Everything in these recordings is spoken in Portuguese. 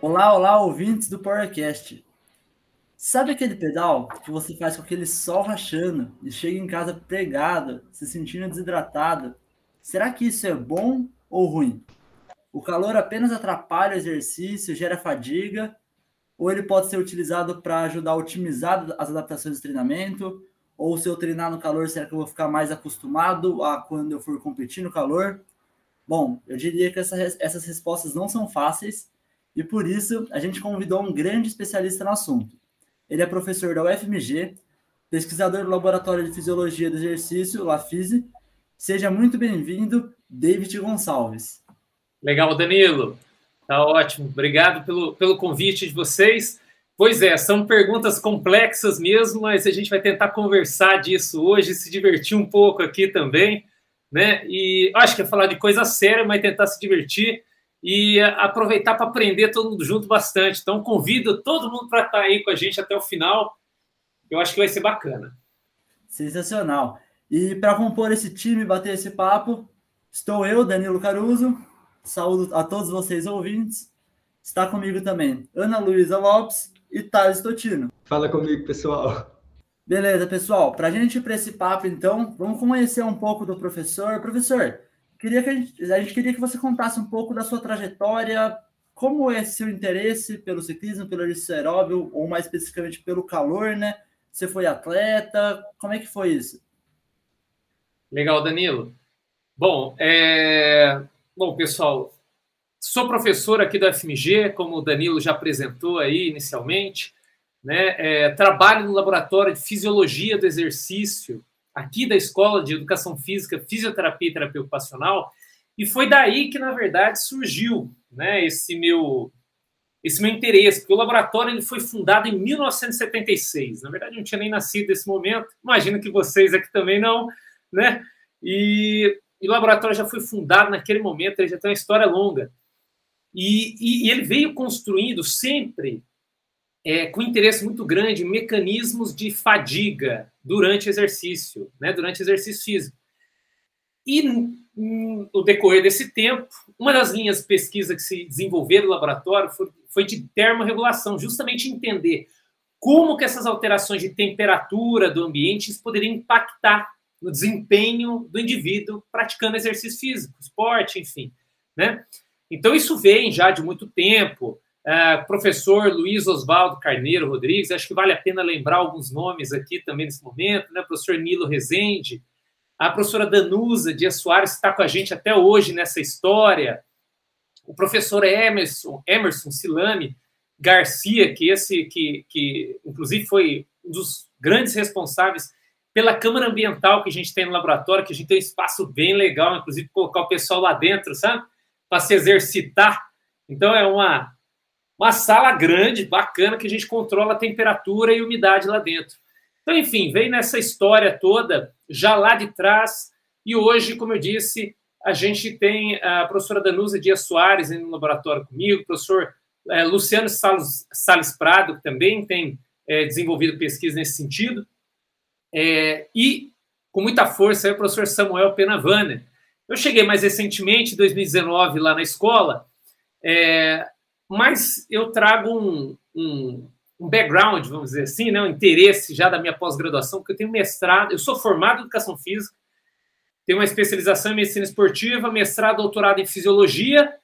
Olá, olá, ouvintes do PowerCast. Sabe aquele pedal que você faz com aquele sol rachando e chega em casa pregado, se sentindo desidratado? Será que isso é bom ou ruim? O calor apenas atrapalha o exercício, gera fadiga, ou ele pode ser utilizado para ajudar a otimizar as adaptações do treinamento? Ou se eu treinar no calor, será que eu vou ficar mais acostumado a quando eu for competir no calor? Bom, eu diria que essa, essas respostas não são fáceis e por isso a gente convidou um grande especialista no assunto. Ele é professor da UFMG, pesquisador do Laboratório de Fisiologia do Exercício, LaFise. Seja muito bem-vindo, David Gonçalves. Legal, Danilo. Tá ótimo. Obrigado pelo, pelo convite de vocês. Pois é, são perguntas complexas mesmo, mas a gente vai tentar conversar disso hoje, se divertir um pouco aqui também, né? E acho que é falar de coisa séria, mas tentar se divertir e aproveitar para aprender todo mundo junto bastante. Então, convido todo mundo para estar tá aí com a gente até o final. Eu acho que vai ser bacana. Sensacional. E para compor esse time, bater esse papo, estou eu, Danilo Caruso. Saúdo a todos vocês ouvintes. Está comigo também Ana Luísa Lopes e Thales Totino. Fala comigo, pessoal. Beleza, pessoal. Para a gente ir para esse papo, então, vamos conhecer um pouco do professor. Professor, Queria que a gente, a gente queria que você contasse um pouco da sua trajetória, como é seu interesse pelo ciclismo, pelo aeróbio, ou mais especificamente pelo calor, né? Você foi atleta, como é que foi isso? Legal, Danilo. Bom, é... bom pessoal, sou professor aqui da FMG, como o Danilo já apresentou aí inicialmente, né? É, trabalho no laboratório de fisiologia do exercício aqui da Escola de Educação Física, Fisioterapia e Terapia Ocupacional, e foi daí que, na verdade, surgiu né, esse meu esse meu interesse, porque o laboratório ele foi fundado em 1976. Na verdade, eu não tinha nem nascido nesse momento. Imagino que vocês aqui também não, né? E, e o laboratório já foi fundado naquele momento, ele já tem uma história longa. E, e, e ele veio construindo sempre é, com interesse muito grande mecanismos de fadiga durante exercício, né, durante exercício físico. E no decorrer desse tempo, uma das linhas de pesquisa que se desenvolveram no laboratório foi, foi de termorregulação, justamente entender como que essas alterações de temperatura do ambiente poderiam impactar no desempenho do indivíduo praticando exercício físico, esporte, enfim, né? Então isso vem já de muito tempo. Uh, professor Luiz Oswaldo Carneiro Rodrigues, acho que vale a pena lembrar alguns nomes aqui também nesse momento, né? Professor Nilo Rezende, a professora Danusa Dias Soares está com a gente até hoje nessa história, o professor Emerson, Emerson Silame Garcia, que esse que, que inclusive foi um dos grandes responsáveis pela Câmara Ambiental que a gente tem no laboratório, que a gente tem um espaço bem legal, inclusive colocar o pessoal lá dentro, sabe? Para se exercitar. Então é uma uma sala grande, bacana, que a gente controla a temperatura e umidade lá dentro. Então, enfim, veio nessa história toda, já lá de trás, e hoje, como eu disse, a gente tem a professora Danusa Dias Soares no laboratório comigo, o professor é, Luciano Salles, Salles Prado, que também tem é, desenvolvido pesquisa nesse sentido, é, e com muita força, o professor Samuel Penavana. Eu cheguei mais recentemente, em 2019, lá na escola, mas eu trago um, um, um, background, vamos dizer assim, né, um interesse já da minha pós-graduação, porque eu tenho mestrado, eu sou formado em educação física, tenho uma especialização em medicina esportiva, mestrado, doutorado em fisiologia,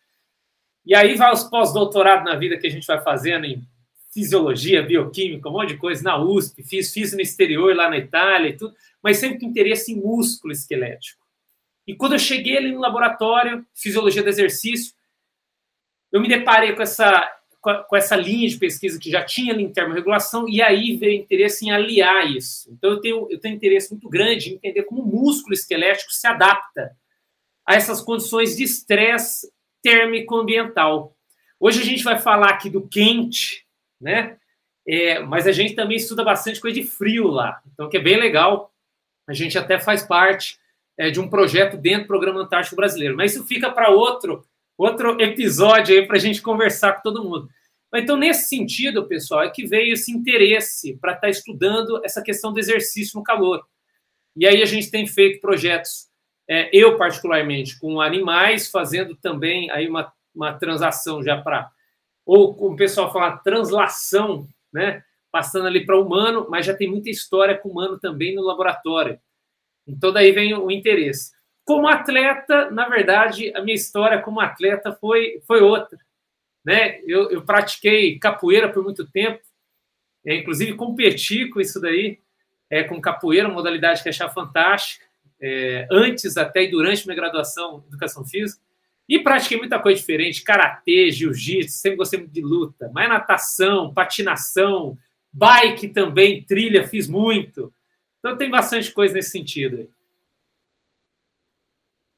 e aí vai os pós-doutorados na vida que a gente vai fazendo em fisiologia, bioquímica, um monte de coisa na USP, fiz, fiz no exterior, lá na Itália e tudo, mas sempre com interesse em músculo esquelético. E quando eu cheguei ali no laboratório, fisiologia do exercício, eu me deparei com essa, com essa linha de pesquisa que já tinha em termorregulação, e aí veio interesse em aliar isso. Então, eu tenho, eu tenho interesse muito grande em entender como o músculo esquelético se adapta a essas condições de estresse térmico-ambiental. Hoje a gente vai falar aqui do quente, né? É, mas a gente também estuda bastante coisa de frio lá, então que é bem legal. A gente até faz parte é, de um projeto dentro do Programa Antártico Brasileiro, mas isso fica para outro outro episódio aí para a gente conversar com todo mundo. Então, nesse sentido, pessoal, é que veio esse interesse para estar tá estudando essa questão do exercício no calor. E aí a gente tem feito projetos, é, eu particularmente, com animais, fazendo também aí uma, uma transação já para ou como o pessoal fala, translação, né? Passando ali para humano, mas já tem muita história com humano também no laboratório. Então daí vem o interesse. Como atleta, na verdade, a minha história como atleta foi, foi outra. Né? Eu, eu pratiquei capoeira por muito tempo, é, inclusive competi com isso daí, é, com capoeira, uma modalidade que eu achava fantástica, é, antes até e durante minha graduação em educação física. E pratiquei muita coisa diferente, karatê, jiu-jitsu, sempre gostei muito de luta, mas natação, patinação, bike também, trilha, fiz muito. Então tem bastante coisa nesse sentido.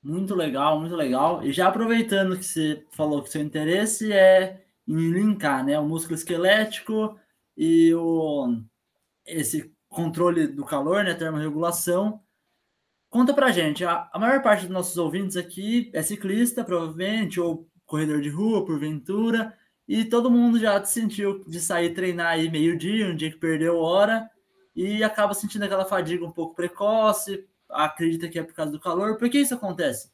Muito legal, muito legal. E já aproveitando que você falou que seu interesse é em linkar, né, o músculo esquelético e o esse controle do calor, né, termorregulação. Conta pra gente, a, a maior parte dos nossos ouvintes aqui é ciclista, provavelmente, ou corredor de rua, porventura, e todo mundo já sentiu de sair treinar aí meio-dia, um dia que perdeu hora, e acaba sentindo aquela fadiga um pouco precoce, acredita que é por causa do calor. Por que isso acontece?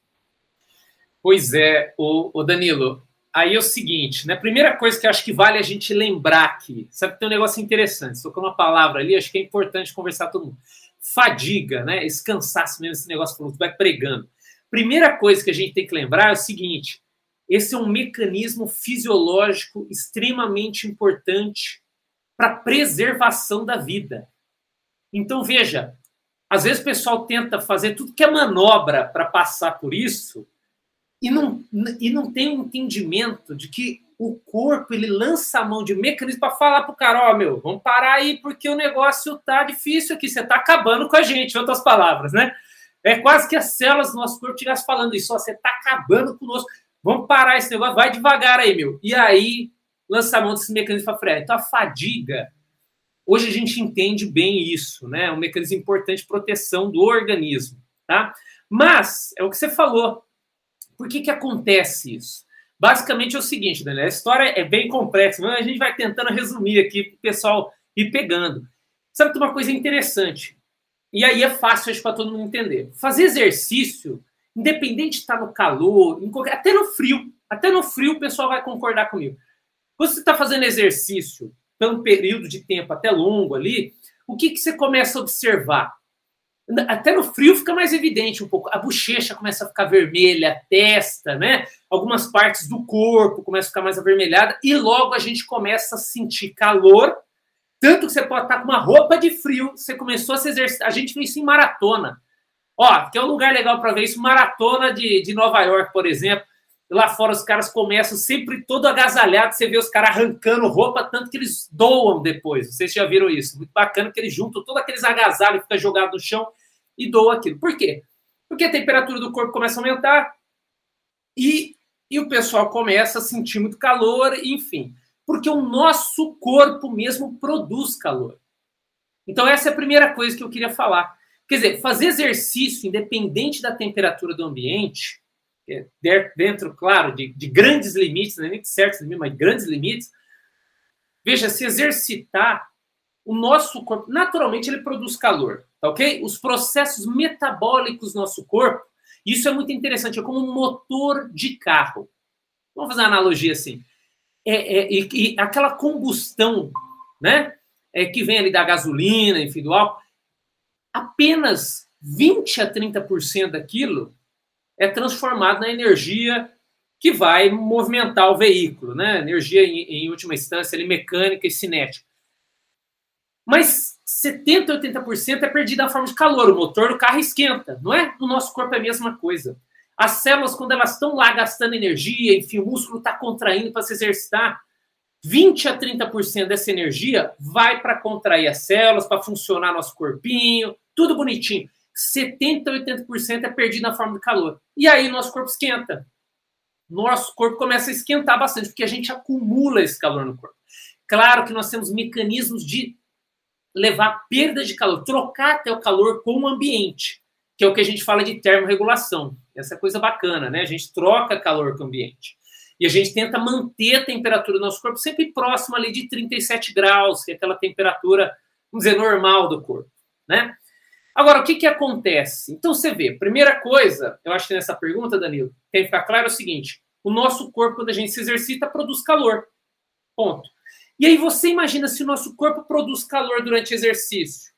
Pois é, o, o Danilo. Aí é o seguinte, né? Primeira coisa que acho que vale a gente lembrar aqui, sabe que tem um negócio interessante, estou com uma palavra ali, acho que é importante conversar todo mundo. Fadiga, né? Esse cansaço mesmo, esse negócio que vai pregando. Primeira coisa que a gente tem que lembrar é o seguinte: esse é um mecanismo fisiológico extremamente importante para preservação da vida. Então, veja, às vezes o pessoal tenta fazer tudo que é manobra para passar por isso e não, e não tem um entendimento de que o corpo ele lança a mão de mecanismo para falar para o cara: Ó, oh, meu, vamos parar aí porque o negócio tá difícil aqui, você está acabando com a gente, outras palavras, né? É quase que as células do nosso corpo estivessem falando isso, ó, você está acabando conosco, vamos parar esse negócio, vai devagar aí, meu. E aí, lança a mão desse mecanismo para frear. Então a fadiga Hoje a gente entende bem isso, né? É um mecanismo importante de proteção do organismo, tá? Mas, é o que você falou. Por que, que acontece isso? Basicamente é o seguinte, Daniel, a história é bem complexa, mas a gente vai tentando resumir aqui para o pessoal ir pegando. Sabe que uma coisa interessante? E aí é fácil para todo mundo entender. Fazer exercício, independente de estar no calor, qualquer, até no frio, até no frio o pessoal vai concordar comigo. Você está fazendo exercício pelo um período de tempo até longo ali, o que, que você começa a observar? Até no frio fica mais evidente um pouco. A bochecha começa a ficar vermelha, a testa, né? Algumas partes do corpo começam a ficar mais avermelhada e logo a gente começa a sentir calor. Tanto que você pode estar com uma roupa de frio, você começou a se exercitar. A gente vê isso em maratona. Ó, que é um lugar legal para ver isso, maratona de, de Nova York, por exemplo. Lá fora os caras começam sempre todo agasalhado, você vê os caras arrancando roupa, tanto que eles doam depois. Vocês já viram isso? Muito bacana que eles juntam todos aqueles agasalhos que fica jogado no chão e doam aquilo. Por quê? Porque a temperatura do corpo começa a aumentar e, e o pessoal começa a sentir muito calor, enfim. Porque o nosso corpo mesmo produz calor. Então, essa é a primeira coisa que eu queria falar. Quer dizer, fazer exercício, independente da temperatura do ambiente, dentro, claro, de, de grandes limites, não é nem certos limites, mas grandes limites, veja, se exercitar, o nosso corpo, naturalmente, ele produz calor, tá ok? Os processos metabólicos do nosso corpo, isso é muito interessante, é como um motor de carro. Vamos fazer uma analogia assim. É, é, e, e aquela combustão, né? É, que vem ali da gasolina, enfim, do álcool, apenas 20 a 30% daquilo é transformado na energia que vai movimentar o veículo, né? Energia, em, em última instância, ali, mecânica e cinética. Mas 70%, 80% é perdida na forma de calor. O motor do carro esquenta, não é? No nosso corpo é a mesma coisa. As células, quando elas estão lá gastando energia, enfim, o músculo está contraindo para se exercitar, 20 a 30% dessa energia vai para contrair as células, para funcionar nosso corpinho, tudo bonitinho. 70% a 80% é perdido na forma de calor. E aí nosso corpo esquenta. Nosso corpo começa a esquentar bastante, porque a gente acumula esse calor no corpo. Claro que nós temos mecanismos de levar perda de calor, trocar até o calor com o ambiente, que é o que a gente fala de termorregulação. Essa é coisa bacana, né? A gente troca calor com o ambiente. E a gente tenta manter a temperatura do nosso corpo sempre próxima ali de 37 graus, que é aquela temperatura, vamos dizer, normal do corpo, né? Agora, o que, que acontece? Então, você vê, primeira coisa, eu acho que nessa pergunta, Danilo, tem que ficar claro o seguinte: o nosso corpo, quando a gente se exercita, produz calor. Ponto. E aí você imagina se o nosso corpo produz calor durante exercício.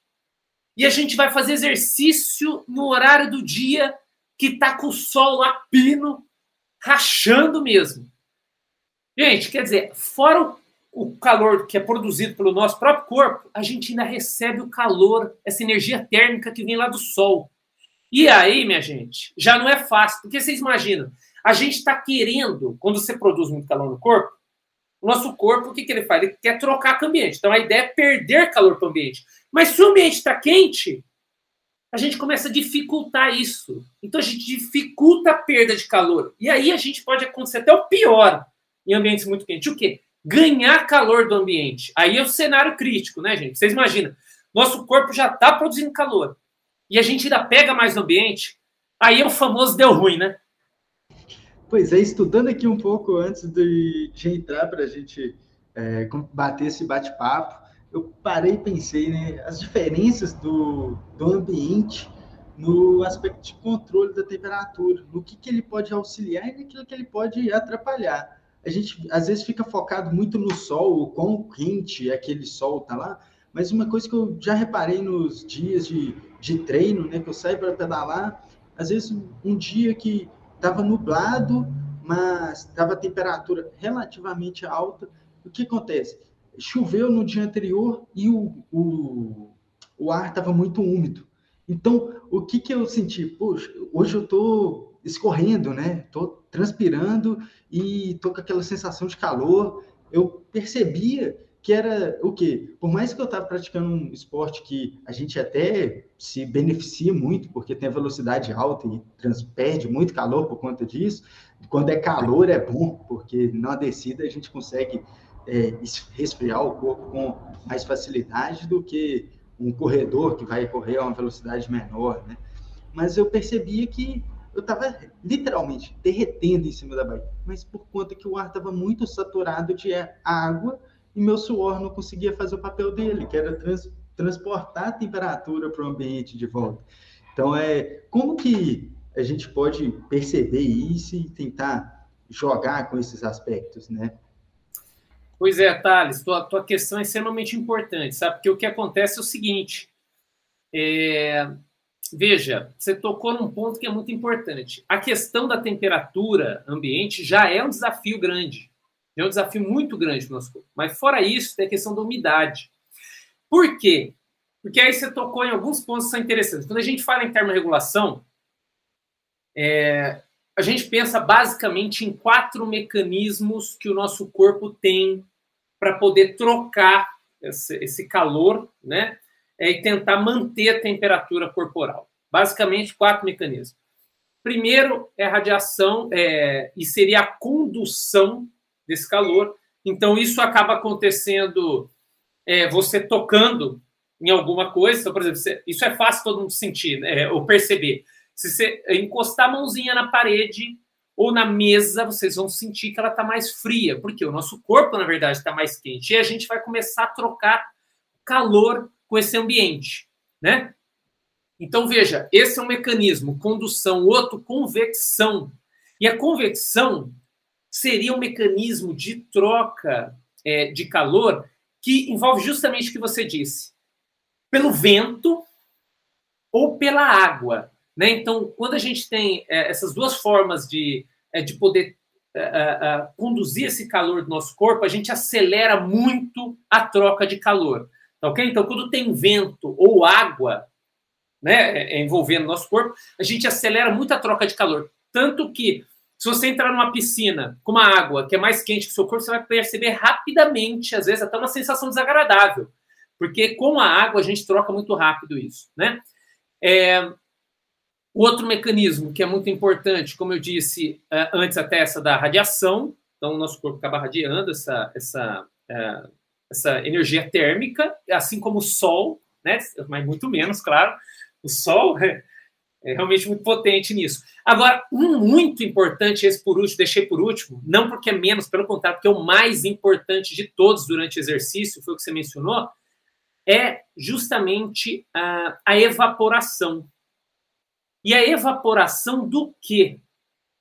E a gente vai fazer exercício no horário do dia que tá com o sol lá pino, rachando mesmo. Gente, quer dizer, fora o, o calor que é produzido pelo nosso próprio corpo, a gente ainda recebe o calor, essa energia térmica que vem lá do sol. E aí, minha gente, já não é fácil, porque vocês imaginam, a gente está querendo, quando você produz muito calor no corpo, o nosso corpo, o que, que ele faz? Ele quer trocar com o ambiente. Então a ideia é perder calor para o ambiente. Mas se o ambiente está quente, a gente começa a dificultar isso. Então a gente dificulta a perda de calor. E aí a gente pode acontecer até o pior em ambientes muito quentes. O quê? Ganhar calor do ambiente. Aí é o cenário crítico, né, gente? Vocês imaginam. Nosso corpo já está produzindo calor. E a gente ainda pega mais ambiente. Aí é o famoso deu ruim, né? Pois é, estudando aqui um pouco antes de, de entrar para a gente é, bater esse bate-papo, eu parei e pensei, né, as diferenças do, do ambiente no aspecto de controle da temperatura, no que, que ele pode auxiliar e naquilo que ele pode atrapalhar. A gente às vezes fica focado muito no sol, o quão quente aquele sol tá lá, mas uma coisa que eu já reparei nos dias de, de treino, né, que eu saio para pedalar, às vezes um dia que estava nublado, mas estava temperatura relativamente alta. O que acontece? Choveu no dia anterior e o, o, o ar estava muito úmido. Então, o que, que eu senti? Poxa, hoje eu estou escorrendo, né? Estou transpirando e estou com aquela sensação de calor. Eu percebia que era o quê? Por mais que eu estava praticando um esporte que a gente até se beneficia muito, porque tem a velocidade alta e trans, perde muito calor por conta disso, quando é calor é bom, porque na descida a gente consegue é, resfriar o corpo com mais facilidade do que um corredor que vai correr a uma velocidade menor, né? Mas eu percebia que eu estava literalmente derretendo em cima da bike, mas por conta que o ar estava muito saturado de água, e meu suor não conseguia fazer o papel dele, que era trans, transportar a temperatura para o ambiente de volta. Então, é como que a gente pode perceber isso e tentar jogar com esses aspectos, né? Pois é, Thales, tua, tua questão é extremamente importante, sabe? Porque o que acontece é o seguinte: é, veja, você tocou num ponto que é muito importante. A questão da temperatura ambiente já é um desafio grande. É um desafio muito grande para o nosso corpo. Mas fora isso, tem a questão da umidade. Por quê? Porque aí você tocou em alguns pontos que são interessantes. Quando a gente fala em termorregulação, é, a gente pensa basicamente em quatro mecanismos que o nosso corpo tem para poder trocar esse, esse calor, né? É, e tentar manter a temperatura corporal. Basicamente, quatro mecanismos. Primeiro é a radiação, é, e seria a condução desse calor. Então, isso acaba acontecendo é, você tocando em alguma coisa. Então, por exemplo, você, isso é fácil todo mundo sentir né, ou perceber. Se você encostar a mãozinha na parede ou na mesa, vocês vão sentir que ela está mais fria, porque o nosso corpo, na verdade, está mais quente. E a gente vai começar a trocar calor com esse ambiente, né? Então, veja, esse é um mecanismo, condução, outro, convecção. E a convecção seria um mecanismo de troca é, de calor que envolve justamente o que você disse, pelo vento ou pela água. Né? Então, quando a gente tem é, essas duas formas de, é, de poder é, é, é, conduzir esse calor do nosso corpo, a gente acelera muito a troca de calor. Tá ok? Então, quando tem vento ou água né, envolvendo o nosso corpo, a gente acelera muito a troca de calor. Tanto que se você entrar numa piscina com uma água que é mais quente que o seu corpo, você vai perceber rapidamente, às vezes até uma sensação desagradável. Porque com a água a gente troca muito rápido isso, né? É, outro mecanismo que é muito importante, como eu disse é, antes até essa da radiação, então o nosso corpo acaba radiando essa, essa, é, essa energia térmica, assim como o Sol, né? Mas muito menos, claro. O Sol é realmente muito potente nisso. Agora, um muito importante, esse por último, deixei por último, não porque é menos, pelo contrário, porque é o mais importante de todos durante o exercício, foi o que você mencionou, é justamente a, a evaporação. E a evaporação do quê?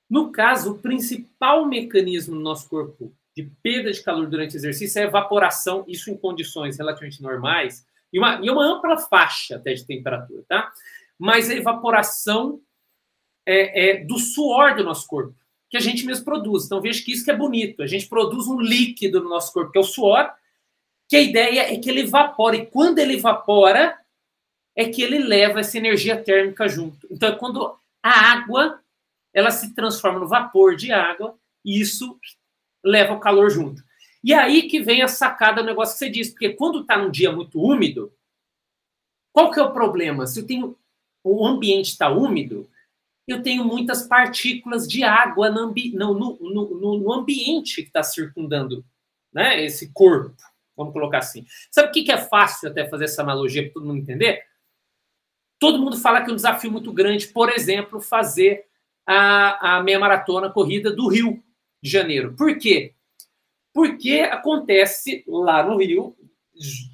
No caso, o principal mecanismo no nosso corpo de perda de calor durante o exercício é evaporação, isso em condições relativamente normais, e uma, e uma ampla faixa até de temperatura, tá? Mas a evaporação é, é, do suor do nosso corpo, que a gente mesmo produz. Então veja que isso que é bonito. A gente produz um líquido no nosso corpo, que é o suor, que a ideia é que ele evapora. E quando ele evapora, é que ele leva essa energia térmica junto. Então, quando a água ela se transforma no vapor de água, e isso leva o calor junto. E aí que vem a sacada do negócio que você disse, porque quando está num dia muito úmido, qual que é o problema? Se eu tenho o ambiente está úmido, eu tenho muitas partículas de água no, no, no, no ambiente que está circundando né, esse corpo, vamos colocar assim. Sabe o que, que é fácil até fazer essa analogia para todo mundo entender? Todo mundo fala que é um desafio muito grande, por exemplo, fazer a, a meia maratona corrida do Rio de Janeiro. Por quê? Porque acontece lá no Rio,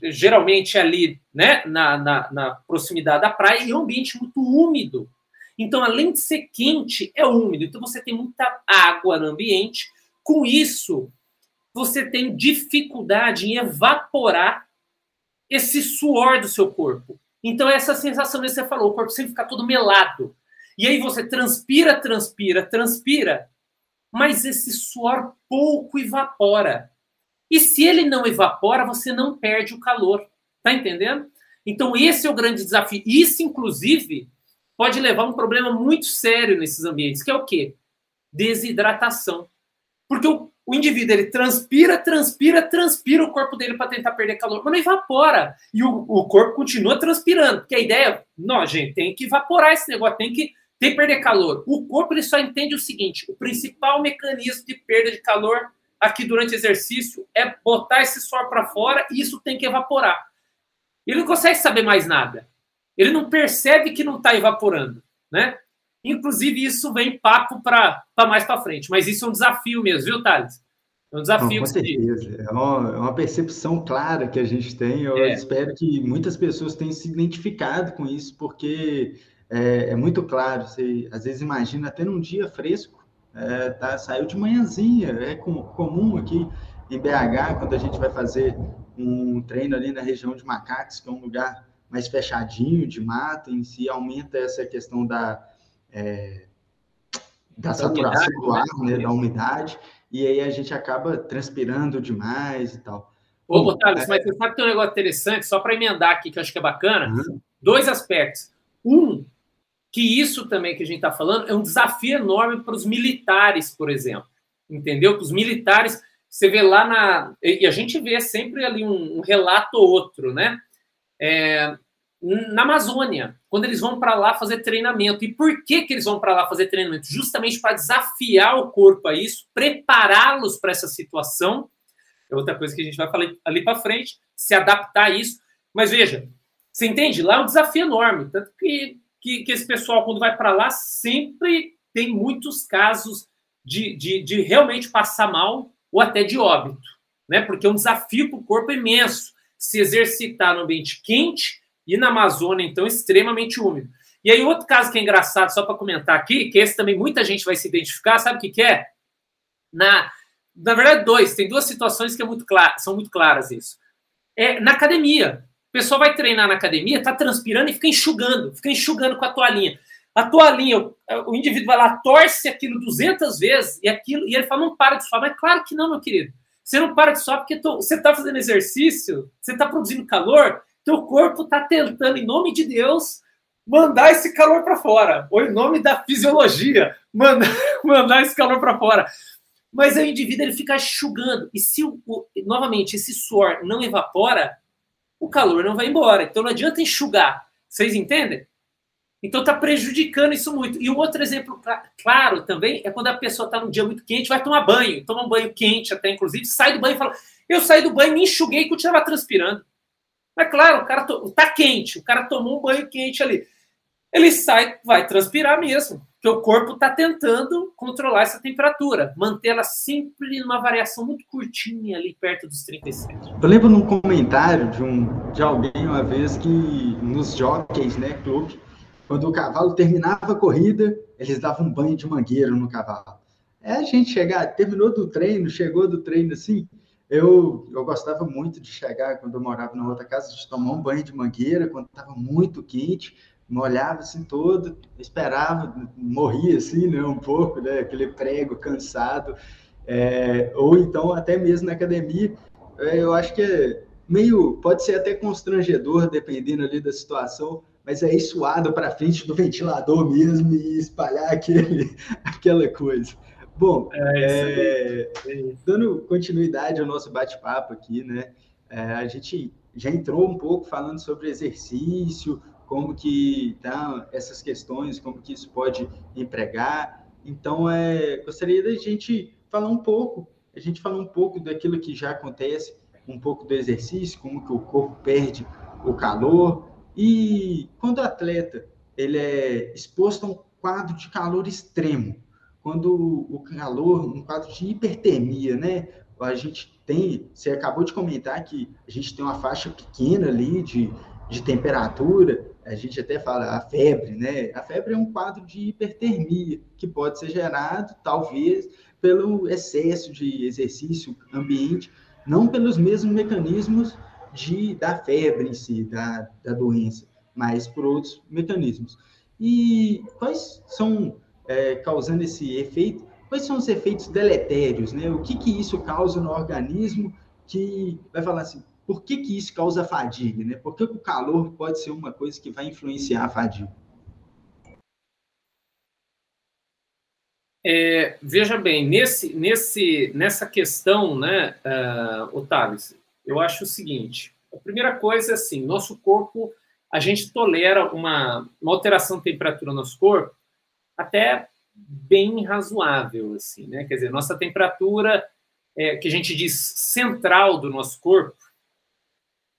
geralmente ali né, na, na, na proximidade da praia, e é um ambiente muito úmido. Então, além de ser quente, é úmido. Então, você tem muita água no ambiente. Com isso, você tem dificuldade em evaporar esse suor do seu corpo. Então, essa sensação que você falou, o corpo sempre fica todo melado. E aí você transpira, transpira, transpira, mas esse suor pouco evapora. E se ele não evapora, você não perde o calor. Tá entendendo? Então, esse é o grande desafio. Isso, inclusive, pode levar a um problema muito sério nesses ambientes, que é o quê? Desidratação. Porque o, o indivíduo ele transpira, transpira, transpira o corpo dele para tentar perder calor, mas não evapora. E o, o corpo continua transpirando. Porque a ideia não, gente, tem que evaporar esse negócio, tem que, tem que perder calor. O corpo ele só entende o seguinte: o principal mecanismo de perda de calor aqui durante o exercício é botar esse suor para fora e isso tem que evaporar. Ele não consegue saber mais nada. Ele não percebe que não está evaporando, né? Inclusive, isso vem papo para mais para frente. Mas isso é um desafio mesmo, viu, Thales? É um desafio. Não, com certeza. É uma, é uma, percepção clara que a gente tem. Eu é. espero que muitas pessoas tenham se identificado com isso, porque é, é muito claro. Você às vezes imagina até num dia fresco, é, tá, saiu de manhãzinha. É com, comum aqui em BH, quando a gente vai fazer um treino ali na região de Macacos, que é um lugar mais fechadinho, de mata, em si aumenta essa questão da, é, da, saturação umidade, do ar, né, da umidade, e aí a gente acaba transpirando demais e tal. Ô, Bom, Thales, é... mas você sabe que tem um negócio interessante, só para emendar aqui, que eu acho que é bacana, uhum. dois aspectos. Um, que isso também que a gente está falando é um desafio enorme para os militares, por exemplo. Entendeu? Que os militares você vê lá na. E a gente vê sempre ali um, um relato ou outro, né? É, na Amazônia, quando eles vão para lá fazer treinamento. E por que, que eles vão para lá fazer treinamento? Justamente para desafiar o corpo a isso, prepará-los para essa situação. É outra coisa que a gente vai falar ali para frente, se adaptar a isso. Mas veja, você entende? Lá é um desafio enorme. Tanto que, que, que esse pessoal, quando vai para lá, sempre tem muitos casos de, de, de realmente passar mal ou até de óbito, né? Porque é um desafio para o corpo imenso se exercitar no ambiente quente e na Amazônia, então, extremamente úmido. E aí, outro caso que é engraçado, só para comentar aqui, que esse também muita gente vai se identificar, sabe o que, que é? Na, na verdade, dois, tem duas situações que é muito clara, são muito claras isso. É na academia. O pessoal vai treinar na academia, tá transpirando e fica enxugando, fica enxugando com a toalhinha. A toalhinha, o, o indivíduo vai lá, torce aquilo 200 vezes e aquilo e ele fala, não para de suar. Mas claro que não, meu querido. Você não para de suar porque tô, você está fazendo exercício, você está produzindo calor, teu corpo está tentando, em nome de Deus, mandar esse calor para fora. Ou em nome da fisiologia, mandar, mandar esse calor para fora. Mas o indivíduo ele fica enxugando. E se, o, novamente, esse suor não evapora, o calor não vai embora. Então não adianta enxugar. Vocês entendem? Então está prejudicando isso muito. E um outro exemplo claro também é quando a pessoa está num dia muito quente, vai tomar banho, toma um banho quente até, inclusive, sai do banho e fala: Eu saí do banho, me enxuguei e continuava transpirando. Mas claro, o cara to... tá quente, o cara tomou um banho quente ali. Ele sai, vai transpirar mesmo, porque o corpo está tentando controlar essa temperatura, mantê-la sempre numa variação muito curtinha ali perto dos 37. Eu lembro num comentário de, um, de alguém uma vez que nos jockeys, né, clube, quando o cavalo terminava a corrida, eles davam um banho de mangueira no cavalo. É a gente chegar, terminou do treino, chegou do treino assim. Eu, eu gostava muito de chegar, quando eu morava na outra casa, de tomar um banho de mangueira, quando estava muito quente, molhava assim todo, esperava, morria assim, né, um pouco, né, aquele prego cansado, é, ou então até mesmo na academia, é, eu acho que é meio, pode ser até constrangedor, dependendo ali da situação, mas é ir suado para frente do ventilador mesmo e espalhar aquele, aquela coisa. Bom, é, é, dando continuidade ao nosso bate-papo aqui, né? É, a gente já entrou um pouco falando sobre exercício, como que tá essas questões, como que isso pode empregar. Então, é, gostaria da gente falar um pouco, a gente falar um pouco daquilo que já acontece, um pouco do exercício, como que o corpo perde o calor e quando o atleta ele é exposto a um quadro de calor extremo, quando o calor, um quadro de hipertermia, né? A gente tem, você acabou de comentar que a gente tem uma faixa pequena ali de, de temperatura, a gente até fala a febre, né? A febre é um quadro de hipertermia que pode ser gerado, talvez, pelo excesso de exercício ambiente, não pelos mesmos mecanismos de, da febre em si, da, da doença, mas por outros mecanismos. E quais são é, causando esse efeito, quais são os efeitos deletérios, né? O que que isso causa no organismo que vai falar assim, por que que isso causa fadiga, né? Por que, que o calor pode ser uma coisa que vai influenciar a fadiga? É, veja bem, nesse, nesse, nessa questão, né, uh, Otávio, eu acho o seguinte: a primeira coisa é assim, nosso corpo, a gente tolera uma, uma alteração de temperatura no nosso corpo até bem razoável, assim, né? Quer dizer, nossa temperatura, é, que a gente diz central do nosso corpo,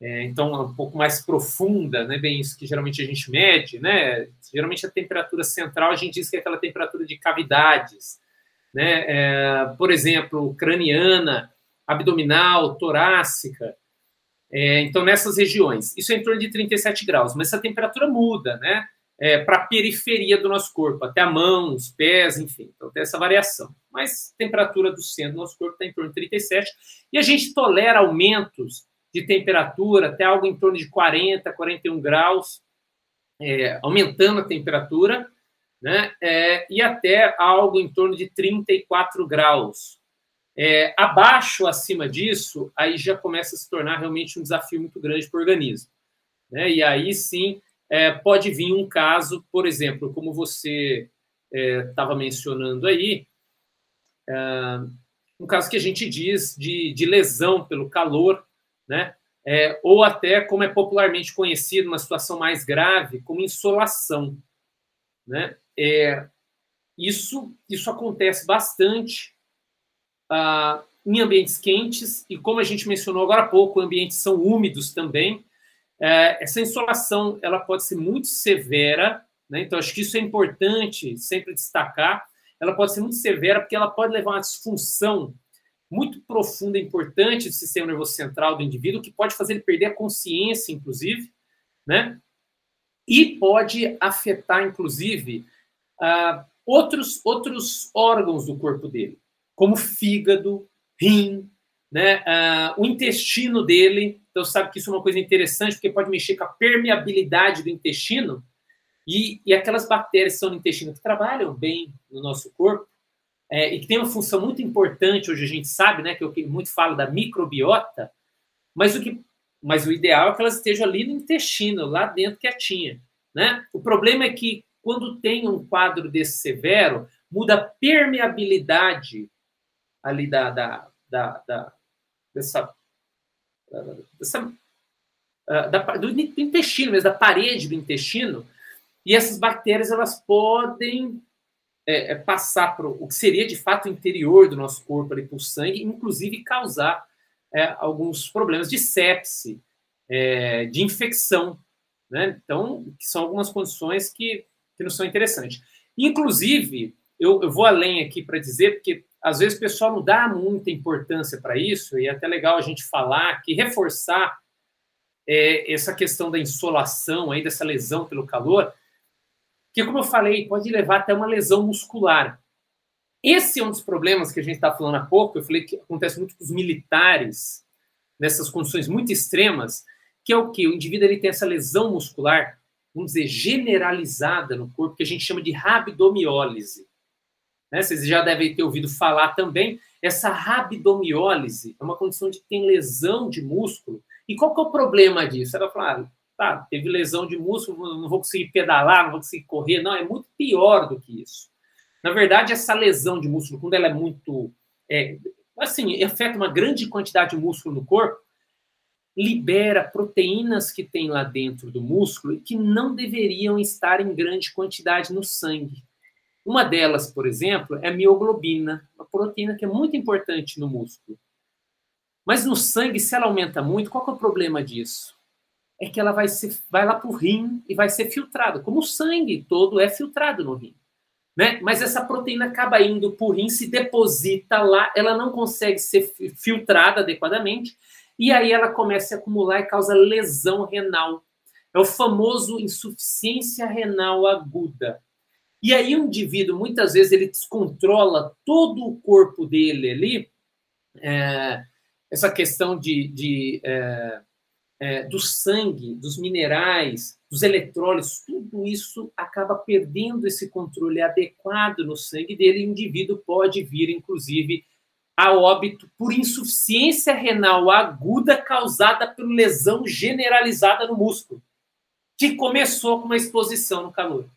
é, então um pouco mais profunda, né? Bem isso que geralmente a gente mede, né? Geralmente a temperatura central a gente diz que é aquela temperatura de cavidades, né? É, por exemplo, craniana, abdominal, torácica. É, então, nessas regiões, isso é em torno de 37 graus, mas essa temperatura muda, né? é, para a periferia do nosso corpo, até a mão, os pés, enfim. Então tem essa variação. Mas a temperatura do centro do nosso corpo está em torno de 37 e a gente tolera aumentos de temperatura até algo em torno de 40, 41 graus, é, aumentando a temperatura, né? É, e até algo em torno de 34 graus. É, abaixo, acima disso, aí já começa a se tornar realmente um desafio muito grande para o organismo. Né? E aí sim é, pode vir um caso, por exemplo, como você estava é, mencionando aí, é, um caso que a gente diz de, de lesão pelo calor, né? É, ou até, como é popularmente conhecido, uma situação mais grave, como insolação. Né? É, isso, isso acontece bastante ah, em ambientes quentes, e como a gente mencionou agora há pouco, ambientes são úmidos também, é, essa insolação ela pode ser muito severa, né? então acho que isso é importante sempre destacar. Ela pode ser muito severa porque ela pode levar a uma disfunção muito profunda e importante do sistema nervoso central do indivíduo, que pode fazer ele perder a consciência, inclusive, né? E pode afetar, inclusive, uh, outros, outros órgãos do corpo dele, como fígado, rim, né? Uh, o intestino dele, então, sabe que isso é uma coisa interessante, porque pode mexer com a permeabilidade do intestino e, e aquelas bactérias que são no intestino que trabalham bem no nosso corpo é, e que tem uma função muito importante, hoje a gente sabe, né, que eu muito falo da microbiota, mas o, que, mas o ideal é que elas estejam ali no intestino, lá dentro quietinha. Né? O problema é que quando tem um quadro desse severo, muda a permeabilidade ali da, da, da, da dessa dessa, ah, da, do intestino, mesmo da parede do intestino, e essas bactérias elas podem é, é, passar para o que seria de fato o interior do nosso corpo, ali, para o sangue, inclusive causar é, alguns problemas de sepse, é, de infecção. Né? Então, são algumas condições que, que não são interessantes. Inclusive, eu, eu vou além aqui para dizer, porque às vezes o pessoal não dá muita importância para isso, e é até legal a gente falar que reforçar é, essa questão da insolação, aí, dessa lesão pelo calor, que, como eu falei, pode levar até uma lesão muscular. Esse é um dos problemas que a gente está falando há pouco. Eu falei que acontece muito com os militares, nessas condições muito extremas, que é o que? O indivíduo ele tem essa lesão muscular, vamos dizer, generalizada no corpo, que a gente chama de rabdomiólise. Né? Vocês já devem ter ouvido falar também. Essa rabdomiólise é uma condição de que tem lesão de músculo. E qual que é o problema disso? Ela fala, ah, tá, teve lesão de músculo, não vou conseguir pedalar, não vou conseguir correr. Não, é muito pior do que isso. Na verdade, essa lesão de músculo, quando ela é muito. É, assim, afeta uma grande quantidade de músculo no corpo, libera proteínas que tem lá dentro do músculo que não deveriam estar em grande quantidade no sangue. Uma delas, por exemplo, é a mioglobina, uma proteína que é muito importante no músculo. Mas no sangue, se ela aumenta muito, qual é o problema disso? É que ela vai, ser, vai lá para o rim e vai ser filtrada, como o sangue todo é filtrado no rim. Né? Mas essa proteína acaba indo para o rim, se deposita lá, ela não consegue ser filtrada adequadamente, e aí ela começa a acumular e causa lesão renal. É o famoso insuficiência renal aguda. E aí o indivíduo, muitas vezes, ele descontrola todo o corpo dele ali, é, essa questão de, de é, é, do sangue, dos minerais, dos eletrólitos, tudo isso acaba perdendo esse controle adequado no sangue dele, e o indivíduo pode vir, inclusive, a óbito por insuficiência renal aguda causada por lesão generalizada no músculo, que começou com uma exposição no calor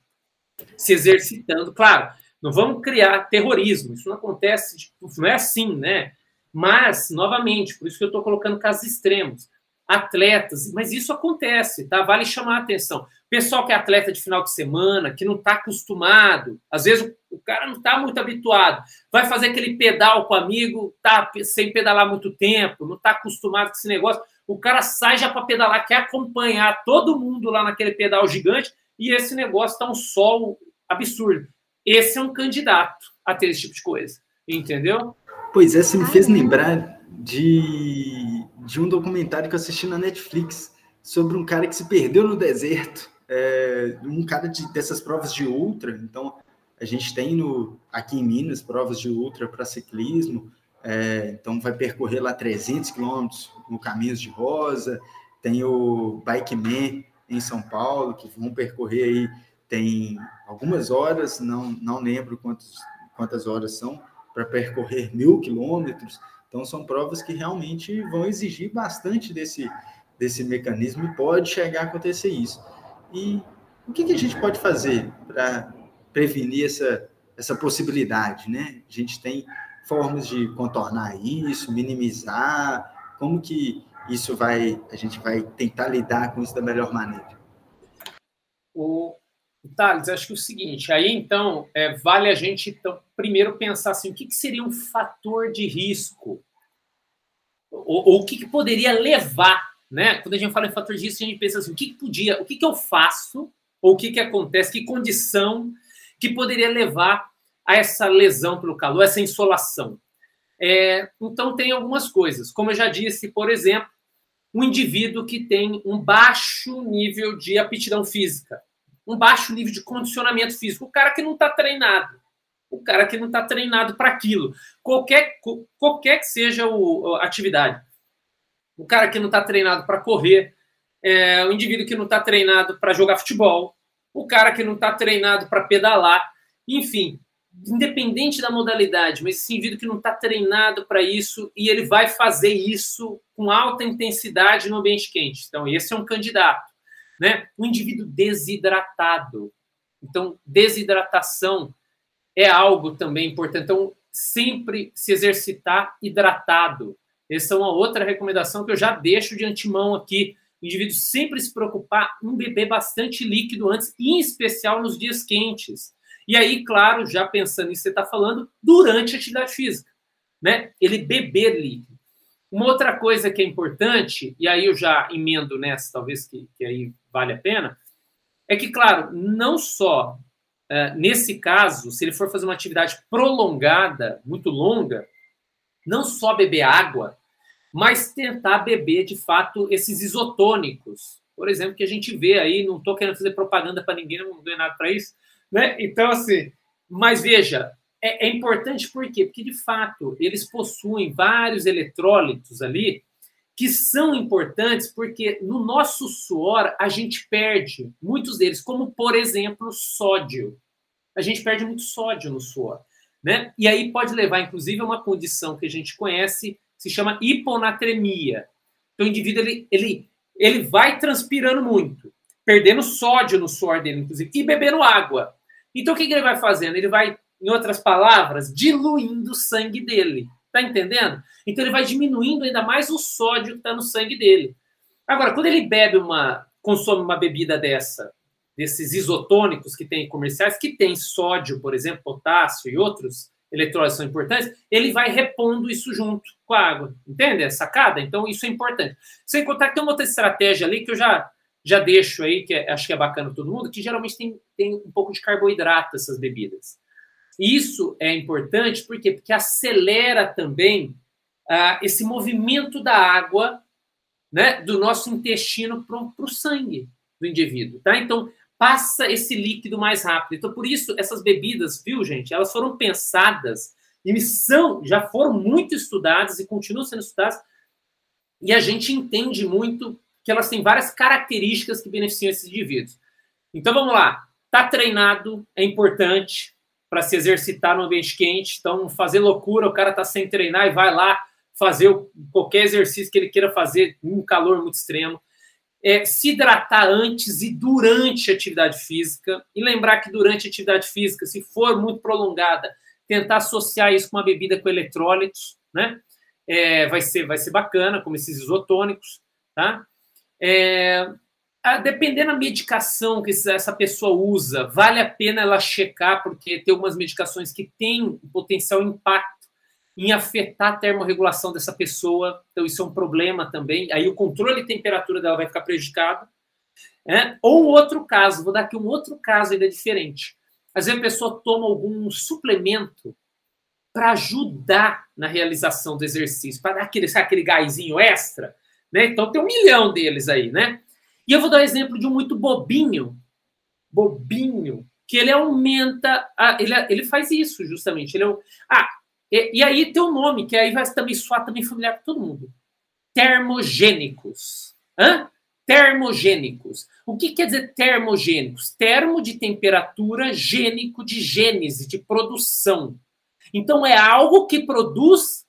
se exercitando. Claro, não vamos criar terrorismo, isso não acontece, tipo, não é assim, né? Mas, novamente, por isso que eu estou colocando casos extremos. Atletas, mas isso acontece, tá? Vale chamar a atenção. Pessoal que é atleta de final de semana, que não está acostumado, às vezes o cara não está muito habituado, vai fazer aquele pedal com o amigo, tá sem pedalar muito tempo, não está acostumado com esse negócio. O cara sai já para pedalar, quer acompanhar todo mundo lá naquele pedal gigante, e esse negócio está um sol absurdo. Esse é um candidato a ter esse tipo de coisa, entendeu? Pois é, você me fez lembrar de, de um documentário que eu assisti na Netflix sobre um cara que se perdeu no deserto, é, um cara de, dessas provas de ultra. Então, a gente tem no, aqui em Minas provas de ultra para ciclismo, é, então vai percorrer lá 300 quilômetros no Caminhos de Rosa, tem o Bike Man, em São Paulo, que vão percorrer aí, tem algumas horas, não, não lembro quantos, quantas horas são, para percorrer mil quilômetros. Então, são provas que realmente vão exigir bastante desse, desse mecanismo e pode chegar a acontecer isso. E o que, que a gente pode fazer para prevenir essa, essa possibilidade? Né? A gente tem formas de contornar isso, minimizar, como que isso vai, a gente vai tentar lidar com isso da melhor maneira. O Thales, acho que é o seguinte, aí então é, vale a gente então, primeiro pensar assim, o que, que seria um fator de risco? Ou, ou o que, que, poderia levar, né? Quando a gente fala em fator de risco, a gente pensa assim, o que, que podia, o que, que eu faço, ou o que, que acontece, que condição que poderia levar a essa lesão pelo calor, essa insolação. É, então, tem algumas coisas. Como eu já disse, por exemplo, um indivíduo que tem um baixo nível de aptidão física, um baixo nível de condicionamento físico, o cara que não está treinado, o cara que não está treinado para aquilo, qualquer, qualquer que seja a atividade. O cara que não está treinado para correr, é, o indivíduo que não está treinado para jogar futebol, o cara que não está treinado para pedalar, enfim, independente da modalidade, mas esse indivíduo que não está treinado para isso e ele vai fazer isso com alta intensidade no ambiente quente. Então, esse é um candidato. Né? Um indivíduo desidratado. Então, desidratação é algo também importante. Então, sempre se exercitar hidratado. Essa é uma outra recomendação que eu já deixo de antemão aqui. O indivíduo sempre se preocupar em beber bastante líquido antes, em especial nos dias quentes. E aí, claro, já pensando em você está falando, durante a atividade física, né? Ele beber líquido. Uma outra coisa que é importante, e aí eu já emendo nessa, talvez que, que aí vale a pena, é que, claro, não só uh, nesse caso, se ele for fazer uma atividade prolongada, muito longa, não só beber água, mas tentar beber de fato esses isotônicos. Por exemplo, que a gente vê aí, não estou querendo fazer propaganda para ninguém, não ganho nada para isso, né? Então, assim, mas veja, é, é, importante por quê? Porque, de fato, eles possuem vários eletrólitos ali que são importantes porque no nosso suor a gente perde muitos deles, como, por exemplo, sódio. A gente perde muito sódio no suor. Né? E aí pode levar, inclusive, a uma condição que a gente conhece, se chama hiponatremia. Então, o indivíduo ele, ele, ele vai transpirando muito, perdendo sódio no suor dele, inclusive, e bebendo água. Então, o que, que ele vai fazendo? Ele vai, em outras palavras, diluindo o sangue dele. Tá entendendo? Então, ele vai diminuindo ainda mais o sódio que está no sangue dele. Agora, quando ele bebe uma, consome uma bebida dessa, desses isotônicos que tem comerciais, que tem sódio, por exemplo, potássio e outros eletrólitos são importantes, ele vai repondo isso junto com a água. Entende? É sacada? Então, isso é importante. Sem contar que tem uma outra estratégia ali que eu já já deixo aí, que é, acho que é bacana todo mundo, que geralmente tem, tem um pouco de carboidrato essas bebidas. Isso é importante por quê? porque acelera também ah, esse movimento da água né, do nosso intestino para o sangue do indivíduo. Tá? Então, passa esse líquido mais rápido. Então, por isso, essas bebidas, viu, gente, elas foram pensadas e são, já foram muito estudadas e continuam sendo estudadas, e a gente entende muito que elas têm várias características que beneficiam esses indivíduos. Então vamos lá. Tá treinado é importante para se exercitar no ambiente quente. Então fazer loucura, o cara tá sem treinar e vai lá fazer qualquer exercício que ele queira fazer em um calor muito extremo. É, se hidratar antes e durante a atividade física. E lembrar que durante a atividade física, se for muito prolongada, tentar associar isso com uma bebida com eletrólitos, né? É, vai, ser, vai ser bacana, como esses isotônicos, tá? É, dependendo da medicação que essa pessoa usa, vale a pena ela checar, porque tem algumas medicações que têm potencial impacto em afetar a termorregulação dessa pessoa, então isso é um problema também. Aí o controle de temperatura dela vai ficar prejudicado. Né? Ou outro caso, vou dar aqui um outro caso ainda diferente. Às vezes a pessoa toma algum suplemento para ajudar na realização do exercício, para dar aquele, aquele gásinho extra. Né? Então tem um milhão deles aí, né? E eu vou dar um exemplo de um muito bobinho, bobinho, que ele aumenta, a, ele, ele faz isso justamente. Ele é um, ah, e, e, aí tem um nome que aí vai também soar também familiar para todo mundo. Termogênicos. Hã? Termogênicos. O que quer dizer termogênicos? Termo de temperatura, gênico de gênese, de produção. Então é algo que produz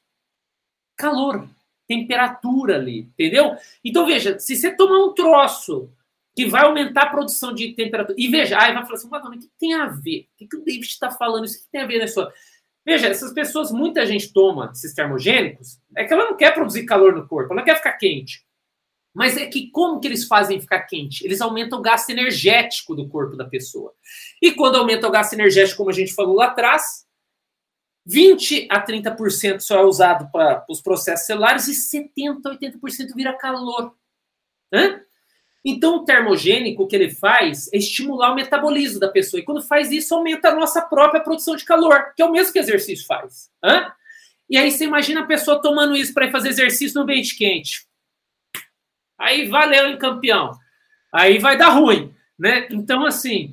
calor temperatura ali, entendeu? Então, veja, se você tomar um troço que vai aumentar a produção de temperatura, e veja, aí vai falar assim, mas o que tem a ver? O que, que o David está falando? Isso que tem a ver nessa. Veja, essas pessoas, muita gente toma esses termogênicos, é que ela não quer produzir calor no corpo, ela quer ficar quente. Mas é que como que eles fazem ficar quente? Eles aumentam o gasto energético do corpo da pessoa. E quando aumenta o gasto energético, como a gente falou lá atrás, 20 a 30% só é usado para os processos celulares e 70 a 80% vira calor. Hã? Então, o termogênico, o que ele faz é estimular o metabolismo da pessoa. E quando faz isso, aumenta a nossa própria produção de calor, que é o mesmo que exercício faz. Hã? E aí você imagina a pessoa tomando isso para fazer exercício no ambiente quente. Aí valeu, hein, campeão. Aí vai dar ruim, né? Então, assim,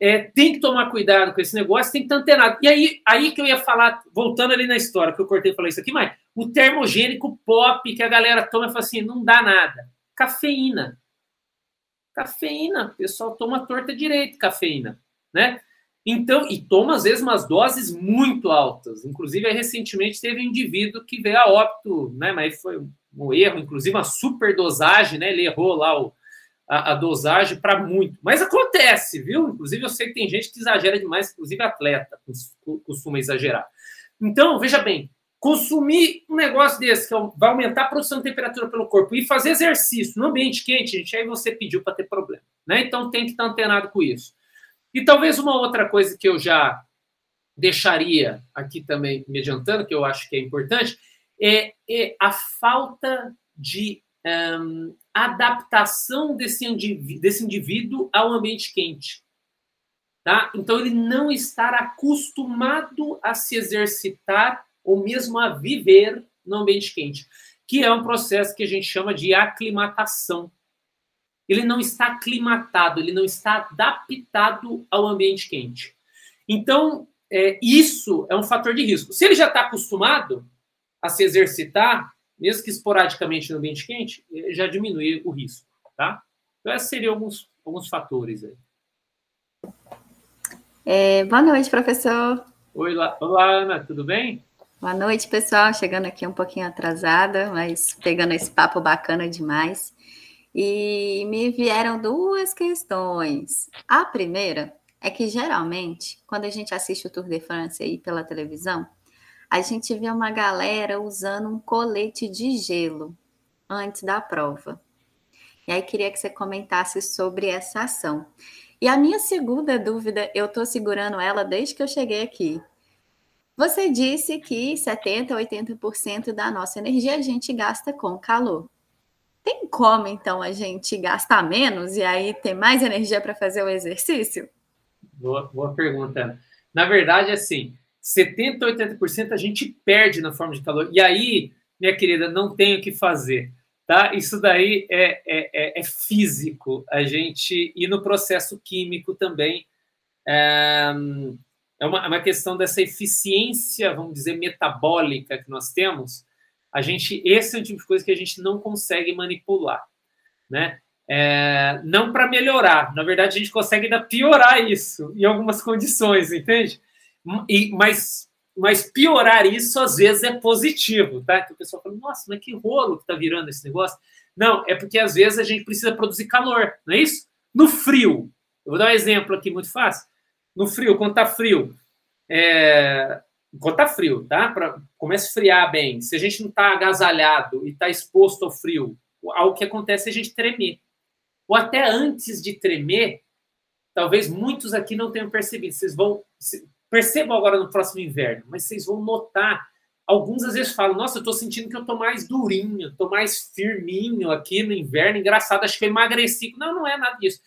é, tem que tomar cuidado com esse negócio, tem que estar antenado. E aí, aí que eu ia falar, voltando ali na história, que eu cortei e falei isso aqui, mas o termogênico pop que a galera toma e fala assim, não dá nada. Cafeína. Cafeína. O pessoal toma torta direito, cafeína, né? Então, e toma às vezes umas doses muito altas. Inclusive, recentemente teve um indivíduo que veio a óbito, né? Mas foi um erro, inclusive uma superdosagem, né? Ele errou lá o, a, a dosagem para muito. Mas acontece, viu? Inclusive, eu sei que tem gente que exagera demais, inclusive atleta costuma exagerar. Então, veja bem, consumir um negócio desse, que é vai aumentar a produção de temperatura pelo corpo, e fazer exercício no ambiente quente, gente, aí você pediu para ter problema. Né? Então, tem que estar antenado com isso. E talvez uma outra coisa que eu já deixaria aqui também me adiantando, que eu acho que é importante, é, é a falta de um, adaptação desse indivíduo, desse indivíduo ao ambiente quente. Tá? Então, ele não estar acostumado a se exercitar ou mesmo a viver no ambiente quente, que é um processo que a gente chama de aclimatação. Ele não está aclimatado, ele não está adaptado ao ambiente quente. Então, é, isso é um fator de risco. Se ele já está acostumado a se exercitar, mesmo que esporadicamente no ambiente quente, já diminui o risco, tá? Então, esses seriam alguns, alguns fatores aí. É, boa noite, professor. Oi, olá, Ana, tudo bem? Boa noite, pessoal. Chegando aqui um pouquinho atrasada, mas pegando esse papo bacana demais. E me vieram duas questões. A primeira é que geralmente, quando a gente assiste o Tour de France aí pela televisão, a gente vê uma galera usando um colete de gelo antes da prova. E aí queria que você comentasse sobre essa ação. E a minha segunda dúvida, eu estou segurando ela desde que eu cheguei aqui. Você disse que 70% a 80% da nossa energia a gente gasta com calor. Tem como, então, a gente gastar menos e aí ter mais energia para fazer o exercício? Boa, boa pergunta. Na verdade, assim, 70% a 80% a gente perde na forma de calor. E aí, minha querida, não tem o que fazer. Tá? Isso daí é, é, é, é físico. A gente, e no processo químico também. É, é uma, é uma questão dessa eficiência, vamos dizer, metabólica que nós temos. A gente, esse é o tipo de coisa que a gente não consegue manipular, né? É, não para melhorar, na verdade a gente consegue ainda piorar isso em algumas condições, entende? E, mas, mas piorar isso às vezes é positivo, tá? Que o pessoal fala, nossa, mas que rolo que tá virando esse negócio. Não, é porque às vezes a gente precisa produzir calor, não é isso? No frio, eu vou dar um exemplo aqui muito fácil no frio, quando tá frio, é, quando tá frio, tá? Pra, começa a esfriar bem. Se a gente não tá agasalhado e tá exposto ao frio, algo que acontece é a gente tremer. Ou até antes de tremer, talvez muitos aqui não tenham percebido. Vocês vão percebam agora no próximo inverno, mas vocês vão notar. Alguns às vezes falam: Nossa, eu tô sentindo que eu tô mais durinho, tô mais firminho aqui no inverno. Engraçado, acho que eu emagreci. Não, não é nada disso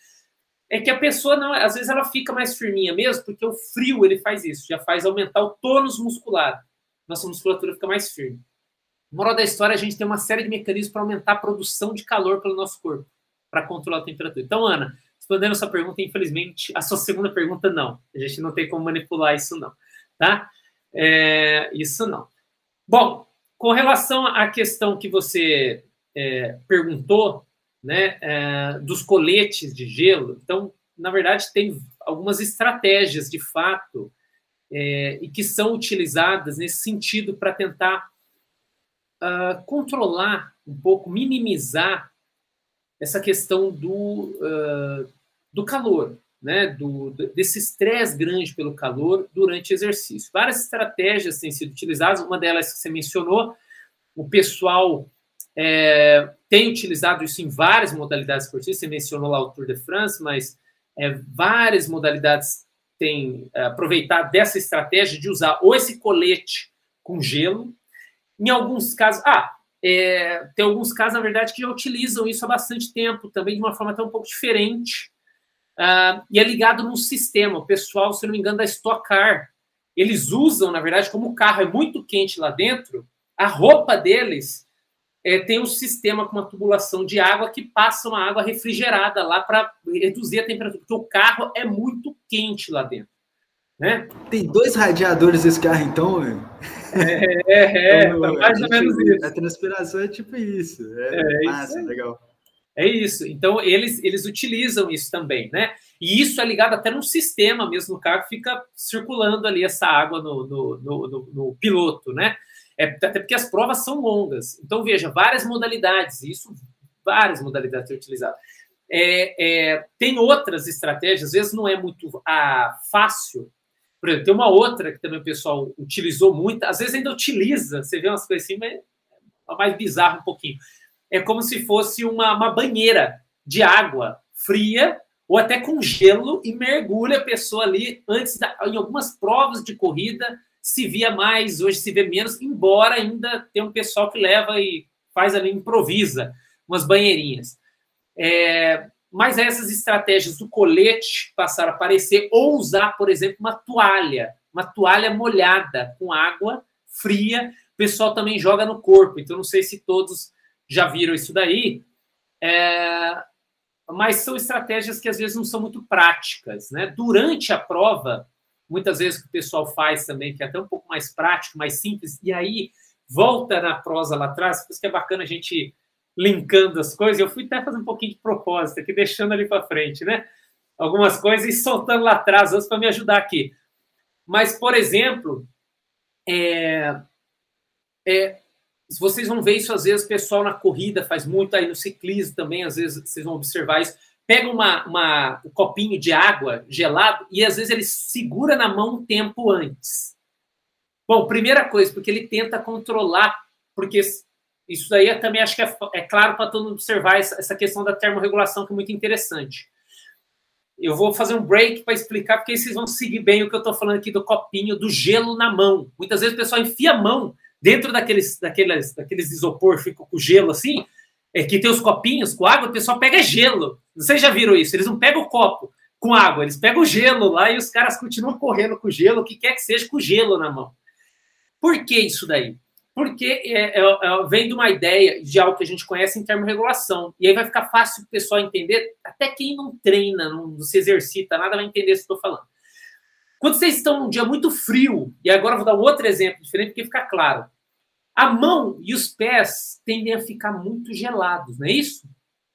é que a pessoa não, às vezes ela fica mais firminha mesmo, porque o frio ele faz isso, já faz aumentar o tônus muscular. Nossa musculatura fica mais firme. Moral da história, a gente tem uma série de mecanismos para aumentar a produção de calor pelo nosso corpo, para controlar a temperatura. Então, Ana, respondendo a sua pergunta, infelizmente, a sua segunda pergunta, não. A gente não tem como manipular isso, não. Tá? É, isso não. Bom, com relação à questão que você é, perguntou, né, é, dos coletes de gelo. Então, na verdade, tem algumas estratégias de fato é, e que são utilizadas nesse sentido para tentar uh, controlar um pouco, minimizar essa questão do, uh, do calor, né, do, desse estresse grande pelo calor durante exercício. Várias estratégias têm sido utilizadas, uma delas que você mencionou, o pessoal é, tem utilizado isso em várias modalidades esportivas. Você mencionou lá o Tour de France, mas é, várias modalidades têm é, aproveitado dessa estratégia de usar ou esse colete com gelo. Em alguns casos, ah, é, tem alguns casos, na verdade, que já utilizam isso há bastante tempo, também de uma forma até um pouco diferente. Uh, e é ligado num sistema. O pessoal, se não me engano, da Stock Car, eles usam, na verdade, como o carro é muito quente lá dentro, a roupa deles é, tem um sistema com uma tubulação de água que passa uma água refrigerada lá para reduzir a temperatura, porque o carro é muito quente lá dentro. Né? Tem dois radiadores esse carro, então? É, é, é então, mais ou menos isso. A transpiração é tipo isso. É, é massa, isso legal. É isso. Então, eles, eles utilizam isso também, né? E isso é ligado até num sistema mesmo no carro fica circulando ali essa água no, no, no, no, piloto, né? É, até porque as provas são longas. Então, veja, várias modalidades, isso, várias modalidades utilizadas. É, é, tem outras estratégias, às vezes não é muito fácil. Por exemplo, tem uma outra que também o pessoal utilizou muito, às vezes ainda utiliza, você vê umas coisas assim, mas é mais bizarro um pouquinho. É como se fosse uma, uma banheira de água fria ou até com gelo e mergulha a pessoa ali antes da, em algumas provas de corrida se via mais, hoje se vê menos, embora ainda tenha um pessoal que leva e faz ali, improvisa umas banheirinhas. É, mas essas estratégias do colete passaram a aparecer, ou usar, por exemplo, uma toalha, uma toalha molhada com água fria, o pessoal também joga no corpo. Então, não sei se todos já viram isso daí, é, mas são estratégias que às vezes não são muito práticas. Né? Durante a prova, muitas vezes o pessoal faz também, que é até um pouco mais prático, mais simples, e aí volta na prosa lá atrás, por isso que é bacana a gente linkando as coisas. Eu fui até fazer um pouquinho de propósito aqui, deixando ali para frente, né? Algumas coisas e soltando lá atrás, outras para me ajudar aqui. Mas, por exemplo, é, é, vocês vão ver isso às vezes, pessoal na corrida faz muito, aí no ciclismo também, às vezes vocês vão observar isso. Pega uma, uma, um copinho de água gelado e às vezes ele segura na mão um tempo antes. Bom, primeira coisa, porque ele tenta controlar, porque isso daí eu também acho que é, é claro para todo mundo observar essa, essa questão da termorregulação, que é muito interessante. Eu vou fazer um break para explicar, porque vocês vão seguir bem o que eu estou falando aqui do copinho, do gelo na mão. Muitas vezes o pessoal enfia a mão dentro daqueles, daqueles, daqueles isopor, fica com gelo assim, é, que tem os copinhos com água, o pessoal pega gelo. Vocês já viram isso? Eles não pegam o copo com água, eles pegam o gelo lá e os caras continuam correndo com gelo, o que quer que seja, com gelo na mão. Por que isso daí? Porque é, é, é, vem de uma ideia de algo que a gente conhece em termorregulação. E aí vai ficar fácil o pessoal entender, até quem não treina, não se exercita, nada vai entender se estou falando. Quando vocês estão num dia muito frio, e agora vou dar um outro exemplo diferente, porque fica claro. A mão e os pés tendem a ficar muito gelados, não é isso?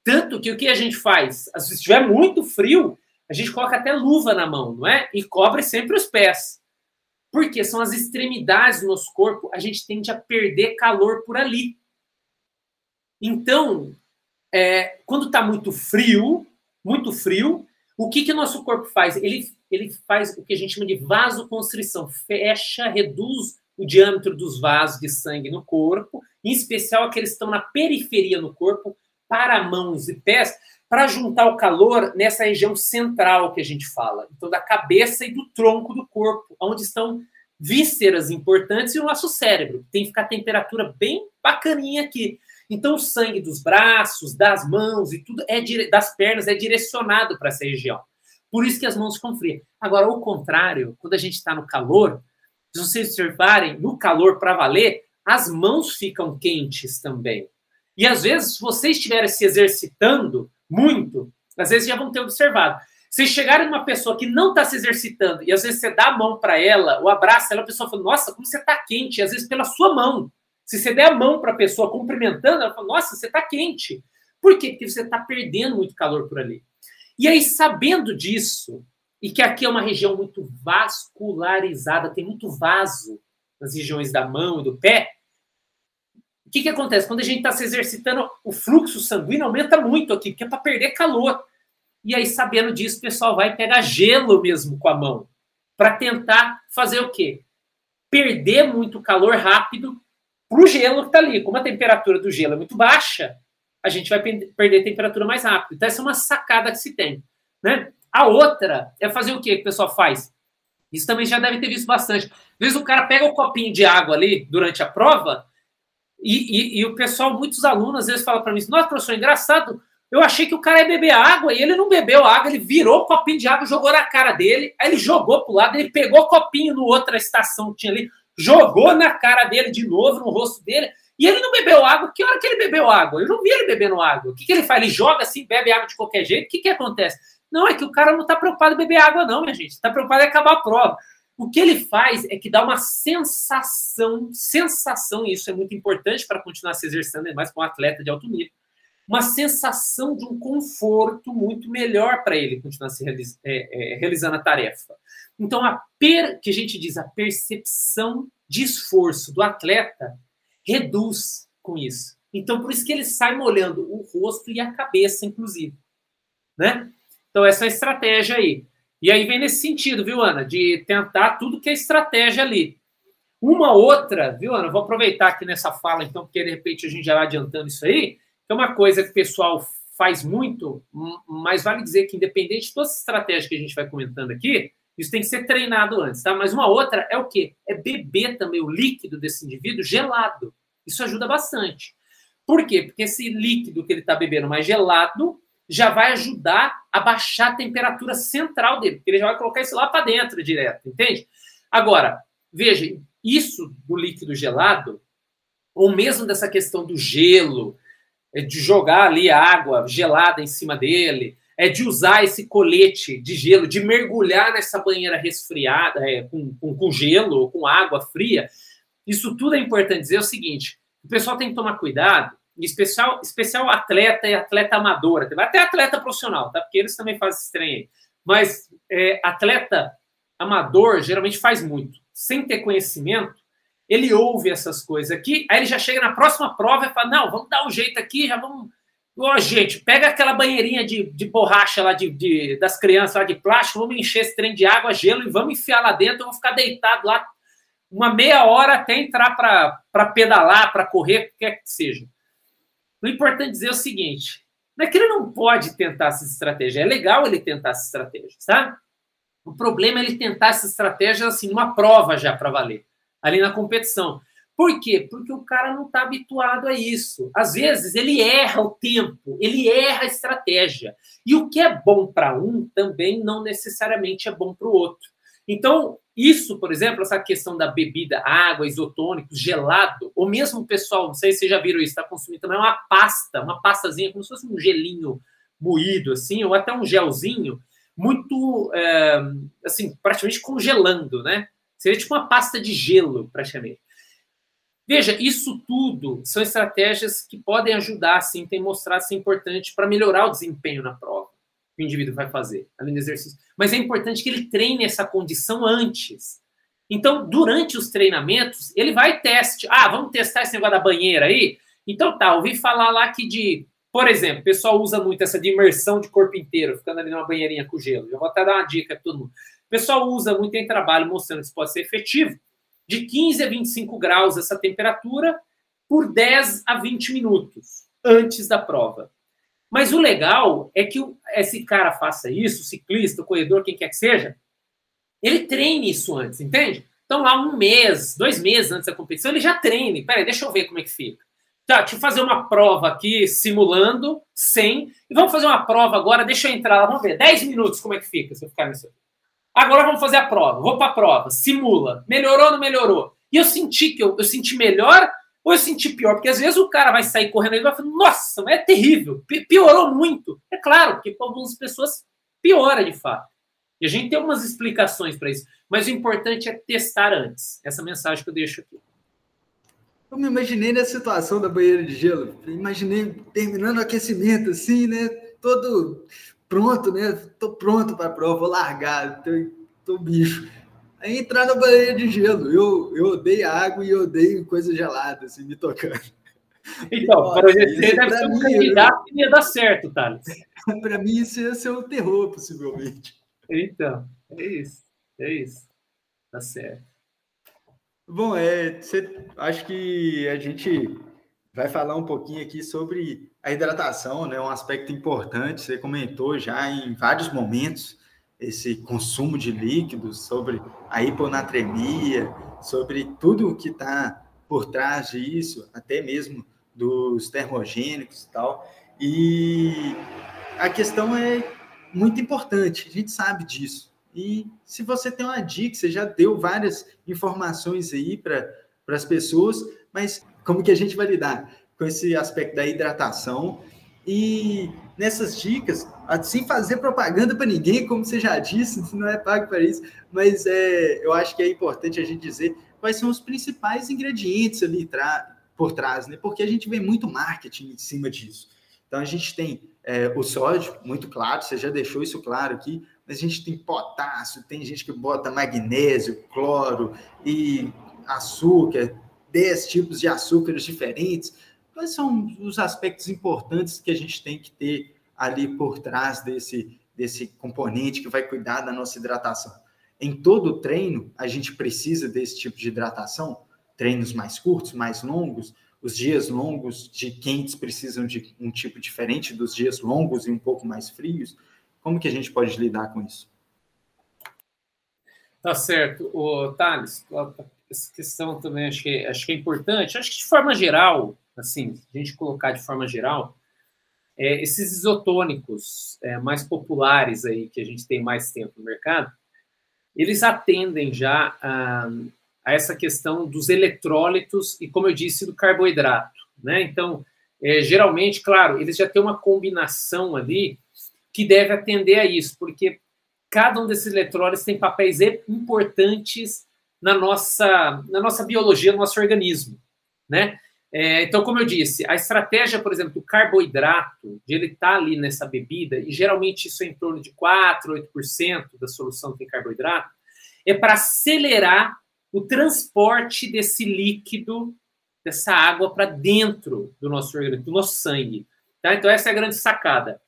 Tanto que o que a gente faz? Se estiver muito frio, a gente coloca até luva na mão, não é? E cobre sempre os pés. Porque são as extremidades do nosso corpo, a gente tende a perder calor por ali. Então, é, quando está muito frio, muito frio, o que, que o nosso corpo faz? Ele, ele faz o que a gente chama de vasoconstrição, fecha, reduz o diâmetro dos vasos de sangue no corpo, em especial aqueles que estão na periferia no corpo, para mãos e pés, para juntar o calor nessa região central que a gente fala, então da cabeça e do tronco do corpo, onde estão vísceras importantes e o nosso cérebro. Tem que ficar a temperatura bem bacaninha aqui. Então o sangue dos braços, das mãos e tudo é das pernas é direcionado para essa região. Por isso que as mãos ficam frias. Agora, ao contrário, quando a gente está no calor, se vocês observarem, no calor para valer, as mãos ficam quentes também. E às vezes, se vocês estiverem se exercitando, muito, às vezes já vão ter observado. Se chegarem uma pessoa que não está se exercitando e às vezes você dá a mão para ela, ou abraça ela, a pessoa fala: Nossa, como você está quente, às vezes pela sua mão. Se você der a mão para a pessoa cumprimentando, ela fala: Nossa, você está quente. Por quê? Porque você está perdendo muito calor por ali. E aí, sabendo disso, e que aqui é uma região muito vascularizada, tem muito vaso nas regiões da mão e do pé, o que, que acontece? Quando a gente está se exercitando, o fluxo sanguíneo aumenta muito aqui, porque é para perder calor. E aí, sabendo disso, o pessoal vai pegar gelo mesmo com a mão, para tentar fazer o quê? Perder muito calor rápido para o gelo que está ali. Como a temperatura do gelo é muito baixa, a gente vai perder temperatura mais rápido. Então, essa é uma sacada que se tem. Né? A outra é fazer o quê que o pessoal faz? Isso também já deve ter visto bastante. Às vezes o cara pega o um copinho de água ali durante a prova e, e, e o pessoal, muitos alunos, às vezes falam para mim: Nossa, professor, engraçado, eu achei que o cara ia beber água e ele não bebeu água, ele virou o copinho de água, jogou na cara dele, aí ele jogou pro lado, ele pegou o copinho no outra estação que tinha ali, jogou na cara dele de novo, no rosto dele, e ele não bebeu água. Que hora que ele bebeu água? Eu não vi ele bebendo água. O que, que ele faz? Ele joga assim, bebe água de qualquer jeito. O que, que acontece? Não, é que o cara não está preocupado em beber água, não, minha gente. Está preocupado em acabar a prova. O que ele faz é que dá uma sensação, sensação, e isso é muito importante para continuar se exercendo, mais com um atleta de alto nível, uma sensação de um conforto muito melhor para ele continuar se é, é, realizando a tarefa. Então, a per, que a gente diz, a percepção de esforço do atleta reduz com isso. Então, por isso que ele sai molhando o rosto e a cabeça, inclusive. Né? Então, essa é a estratégia aí. E aí vem nesse sentido, viu, Ana? De tentar tudo que é estratégia ali. Uma outra, viu, Ana? Vou aproveitar aqui nessa fala, então, porque de repente a gente já vai adiantando isso aí é uma coisa que o pessoal faz muito, mas vale dizer que, independente de todas as estratégias que a gente vai comentando aqui, isso tem que ser treinado antes, tá? Mas uma outra é o quê? É beber também o líquido desse indivíduo gelado. Isso ajuda bastante. Por quê? Porque esse líquido que ele está bebendo mais gelado já vai ajudar a baixar a temperatura central dele, porque ele já vai colocar isso lá para dentro direto, entende? Agora, veja, isso do líquido gelado, ou mesmo dessa questão do gelo, é, de jogar ali água gelada em cima dele, é de usar esse colete de gelo, de mergulhar nessa banheira resfriada, é, com, com, com gelo ou com água fria. Isso tudo é importante dizer o seguinte: o pessoal tem que tomar cuidado, especial, especial atleta e atleta amadora, até atleta profissional, tá? Porque eles também fazem estranho. Mas é, atleta amador geralmente faz muito, sem ter conhecimento, ele ouve essas coisas aqui, aí ele já chega na próxima prova e fala: não, vamos dar um jeito aqui, já vamos. Ó, oh, gente, pega aquela banheirinha de, de borracha lá de, de, das crianças lá de plástico, vamos encher esse trem de água, gelo e vamos enfiar lá dentro. Eu vou ficar deitado lá uma meia hora até entrar para pedalar, para correr, o que quer que seja. O importante dizer é o seguinte: não é que ele não pode tentar essa estratégia, é legal ele tentar essa estratégia, tá? O problema é ele tentar essa estratégia assim, numa prova já para valer ali na competição. Por quê? Porque o cara não está habituado a isso. Às vezes ele erra o tempo, ele erra a estratégia. E o que é bom para um também não necessariamente é bom para o outro. Então, isso, por exemplo, essa questão da bebida, água, isotônico, gelado, ou mesmo o pessoal, não sei se vocês já viram isso, está consumindo também uma pasta, uma pastazinha, como se fosse um gelinho moído, assim, ou até um gelzinho, muito, é, assim, praticamente congelando, né? Seria tipo uma pasta de gelo, praticamente. Veja, isso tudo são estratégias que podem ajudar, sim, tem mostrado ser importante para melhorar o desempenho na prova que o indivíduo vai fazer, além do exercício. Mas é importante que ele treine essa condição antes. Então, durante os treinamentos, ele vai teste. Ah, vamos testar esse negócio da banheira aí? Então tá, ouvi falar lá que de, por exemplo, o pessoal usa muito essa de imersão de corpo inteiro, ficando ali numa banheirinha com gelo. Eu vou até dar uma dica para todo mundo. O pessoal usa muito em trabalho mostrando que isso pode ser efetivo. De 15 a 25 graus essa temperatura por 10 a 20 minutos antes da prova. Mas o legal é que esse cara faça isso, ciclista, corredor, quem quer que seja, ele treine isso antes, entende? Então, lá um mês, dois meses antes da competição, ele já treine. Peraí, deixa eu ver como é que fica. Tá, deixa eu fazer uma prova aqui simulando, sem. E vamos fazer uma prova agora, deixa eu entrar lá, vamos ver. 10 minutos como é que fica se eu ficar nisso. Agora vamos fazer a prova. Vou para a prova. Simula. Melhorou ou não melhorou? E eu senti que eu, eu senti melhor ou eu senti pior? Porque às vezes o cara vai sair correndo e vai falar, nossa, é terrível, piorou muito. É claro, porque para algumas pessoas piora de fato. E a gente tem algumas explicações para isso. Mas o importante é testar antes. Essa mensagem que eu deixo aqui. Eu me imaginei na situação da banheira de gelo. Imaginei terminando o aquecimento, assim, né? Todo pronto, né? Tô pronto para a prova, vou largar, tô, tô bicho. Aí entrar na banheira de gelo. Eu, eu odeio água e odeio coisa gelada, assim, me tocando. Então, para você deve ser um candidato que ia dar certo, Thales. para mim, isso ia ser um terror, possivelmente. Então, é isso. É isso. Tá certo. Bom, é, você, acho que a gente vai falar um pouquinho aqui sobre a hidratação, né? Um aspecto importante. Você comentou já em vários momentos esse consumo de líquidos, sobre a hiponatremia, sobre tudo o que está por trás disso, até mesmo dos termogênicos e tal. E a questão é muito importante, a gente sabe disso. E se você tem uma dica, você já deu várias informações aí para as pessoas, mas como que a gente vai lidar com esse aspecto da hidratação e nessas dicas, sem fazer propaganda para ninguém, como você já disse, não é pago para isso, mas é, eu acho que é importante a gente dizer quais são os principais ingredientes ali por trás, né? Porque a gente vê muito marketing em cima disso. Então a gente tem é, o sódio, muito claro, você já deixou isso claro aqui, mas a gente tem potássio, tem gente que bota magnésio, cloro e açúcar, 10 tipos de açúcares diferentes. Quais são os aspectos importantes que a gente tem que ter ali por trás desse, desse componente que vai cuidar da nossa hidratação? Em todo treino, a gente precisa desse tipo de hidratação? Treinos mais curtos, mais longos? Os dias longos de quentes precisam de um tipo diferente dos dias longos e um pouco mais frios? Como que a gente pode lidar com isso? Tá certo. O Thales, essa questão também acho que, acho que é importante. Acho que de forma geral, assim, a gente colocar de forma geral, é, esses isotônicos é, mais populares aí, que a gente tem mais tempo no mercado, eles atendem já a, a essa questão dos eletrólitos e, como eu disse, do carboidrato, né? Então, é, geralmente, claro, eles já têm uma combinação ali que deve atender a isso, porque cada um desses eletrólitos tem papéis importantes na nossa, na nossa biologia, no nosso organismo, né? É, então, como eu disse, a estratégia, por exemplo, do carboidrato, de ele estar tá ali nessa bebida, e geralmente isso é em torno de 4, 8% da solução tem carboidrato, é para acelerar o transporte desse líquido, dessa água, para dentro do nosso organismo, do nosso sangue. Tá? Então, essa é a grande sacada.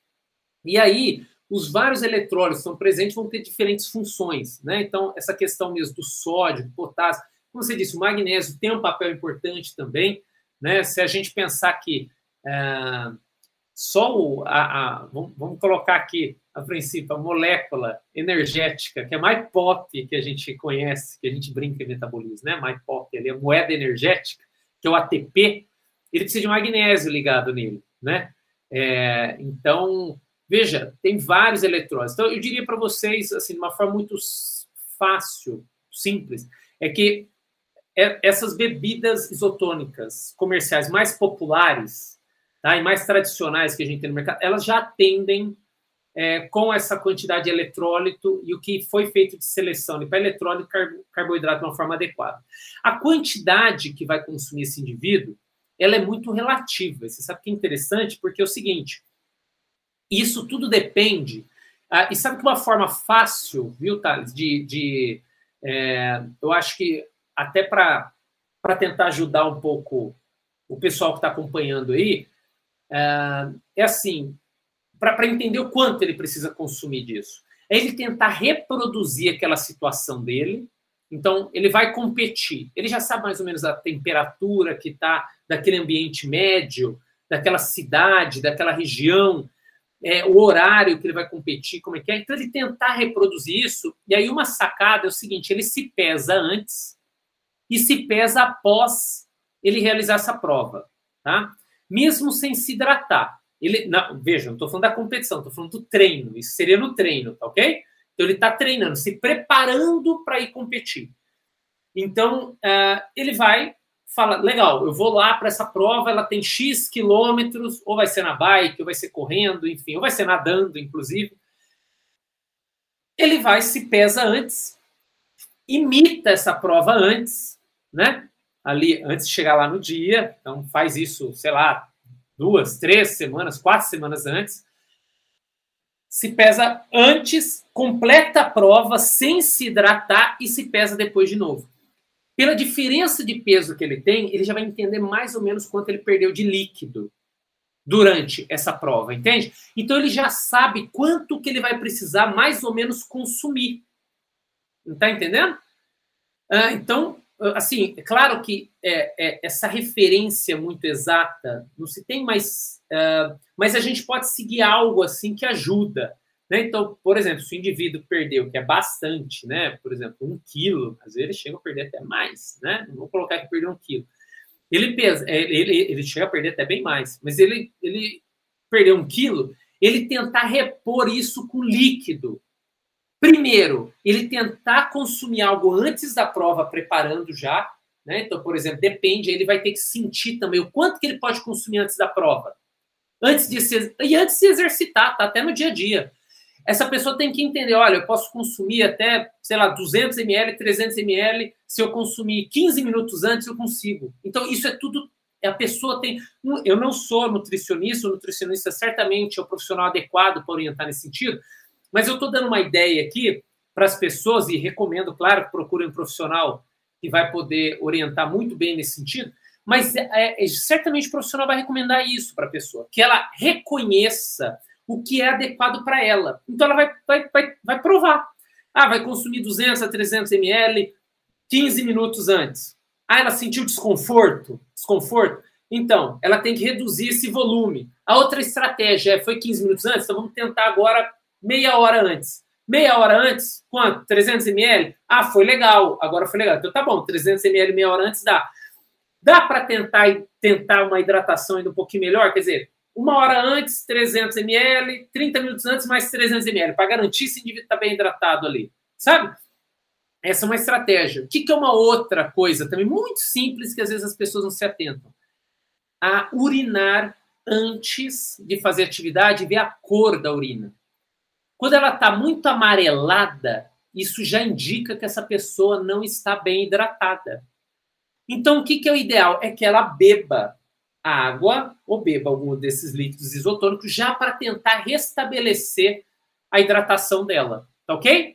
E aí, os vários eletrólitos que estão presentes vão ter diferentes funções. Né? Então, essa questão mesmo do sódio, do potássio, como você disse, o magnésio tem um papel importante também. Né? Se a gente pensar que é, só o, a, a, vamos, colocar aqui, a princípio, a molécula energética, que é mais pop que a gente conhece, que a gente brinca em metabolismo, né? mais pop, ali, a moeda energética, que é o ATP, ele precisa de magnésio ligado nele. Né? É, então, veja, tem vários eletrônicos. Então, eu diria para vocês, assim, de uma forma muito fácil, simples, é que é, essas bebidas isotônicas comerciais mais populares tá, e mais tradicionais que a gente tem no mercado, elas já atendem é, com essa quantidade de eletrólito e o que foi feito de seleção para eletrólito e carboidrato de uma forma adequada. A quantidade que vai consumir esse indivíduo, ela é muito relativa. Você sabe que é interessante porque é o seguinte, isso tudo depende. Ah, e sabe que uma forma fácil, viu, Thales, de, de é, eu acho que até para tentar ajudar um pouco o pessoal que está acompanhando aí, é, é assim, para entender o quanto ele precisa consumir disso. É ele tentar reproduzir aquela situação dele. Então, ele vai competir. Ele já sabe mais ou menos a temperatura que está daquele ambiente médio, daquela cidade, daquela região, é, o horário que ele vai competir, como é que é. Então, ele tentar reproduzir isso. E aí, uma sacada é o seguinte: ele se pesa antes e se pesa após ele realizar essa prova, tá? Mesmo sem se hidratar. Ele, não, veja, não estou falando da competição, estou falando do treino. Isso seria no treino, tá ok? Então ele está treinando, se preparando para ir competir. Então uh, ele vai falar, legal, eu vou lá para essa prova, ela tem x quilômetros, ou vai ser na bike, ou vai ser correndo, enfim, ou vai ser nadando, inclusive. Ele vai se pesa antes, imita essa prova antes, né? Ali antes de chegar lá no dia, então faz isso, sei lá, duas, três semanas, quatro semanas antes. Se pesa antes, completa a prova sem se hidratar e se pesa depois de novo. Pela diferença de peso que ele tem, ele já vai entender mais ou menos quanto ele perdeu de líquido durante essa prova, entende? Então ele já sabe quanto que ele vai precisar mais ou menos consumir. Tá entendendo? Ah, então, assim, é claro que é, é, essa referência muito exata não se tem mais, uh, mas a gente pode seguir algo assim que ajuda. Né? Então, por exemplo, se o indivíduo perdeu, que é bastante, né? por exemplo, um quilo, às vezes ele chega a perder até mais, né? vou colocar que perdeu um quilo. Ele, pesa, é, ele, ele chega a perder até bem mais, mas ele, ele perdeu um quilo, ele tentar repor isso com líquido, Primeiro, ele tentar consumir algo antes da prova, preparando já. Né? Então, por exemplo, depende, ele vai ter que sentir também o quanto que ele pode consumir antes da prova. Antes de se, e antes de se exercitar, tá? até no dia a dia. Essa pessoa tem que entender, olha, eu posso consumir até, sei lá, 200 ml, 300 ml, se eu consumir 15 minutos antes, eu consigo. Então, isso é tudo a pessoa tem. Eu não sou nutricionista, o nutricionista certamente é o profissional adequado para orientar nesse sentido, mas eu estou dando uma ideia aqui para as pessoas e recomendo, claro, que procurem um profissional que vai poder orientar muito bem nesse sentido. Mas é, é, certamente o profissional vai recomendar isso para a pessoa, que ela reconheça o que é adequado para ela. Então ela vai, vai, vai, vai provar. Ah, vai consumir 200 a 300 ml 15 minutos antes. Ah, ela sentiu desconforto? Desconforto? Então, ela tem que reduzir esse volume. A outra estratégia é, foi 15 minutos antes, então vamos tentar agora meia hora antes. Meia hora antes, quanto? 300 ml? Ah, foi legal, agora foi legal. Então tá bom, 300 ml meia hora antes dá. Dá para tentar tentar uma hidratação ainda um pouquinho melhor? Quer dizer, uma hora antes, 300 ml, 30 minutos antes, mais 300 ml, para garantir se o indivíduo está bem hidratado ali. Sabe? Essa é uma estratégia. O que, que é uma outra coisa também muito simples que às vezes as pessoas não se atentam? A urinar antes de fazer atividade ver a cor da urina. Quando ela está muito amarelada, isso já indica que essa pessoa não está bem hidratada. Então, o que, que é o ideal? É que ela beba água ou beba algum desses líquidos isotônicos já para tentar restabelecer a hidratação dela, tá ok?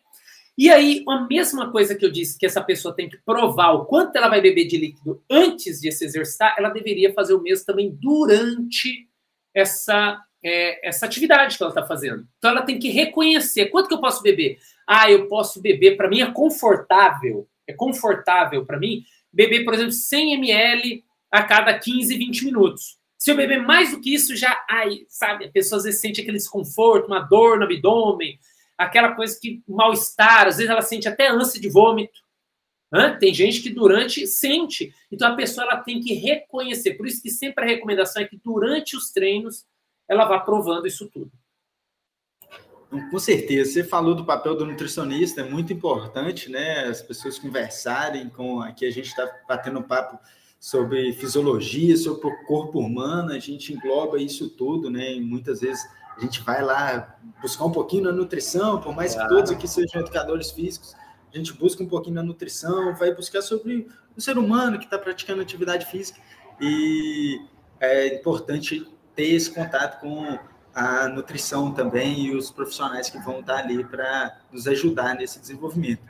E aí, a mesma coisa que eu disse que essa pessoa tem que provar o quanto ela vai beber de líquido antes de se exercitar, ela deveria fazer o mesmo também durante essa, é, essa atividade que ela está fazendo. Então, ela tem que reconhecer quanto que eu posso beber. Ah, eu posso beber, para mim é confortável, é confortável para mim beber, por exemplo, 100 ml a cada 15, 20 minutos. Se eu beber mais do que isso, já, ai, sabe, a pessoa às vezes sente aquele desconforto, uma dor no abdômen, aquela coisa que mal-estar, às vezes ela sente até ânsia de vômito. Hã? Tem gente que durante sente. Então a pessoa ela tem que reconhecer. Por isso que sempre a recomendação é que durante os treinos ela vá provando isso tudo. Com certeza. Você falou do papel do nutricionista, é muito importante, né? As pessoas conversarem com. Aqui a gente está batendo papo sobre fisiologia, sobre o corpo humano, a gente engloba isso tudo, né? E muitas vezes a gente vai lá buscar um pouquinho na nutrição, por mais que todos aqui sejam educadores físicos, a gente busca um pouquinho na nutrição, vai buscar sobre o ser humano que está praticando atividade física e é importante ter esse contato com a nutrição também e os profissionais que vão estar ali para nos ajudar nesse desenvolvimento.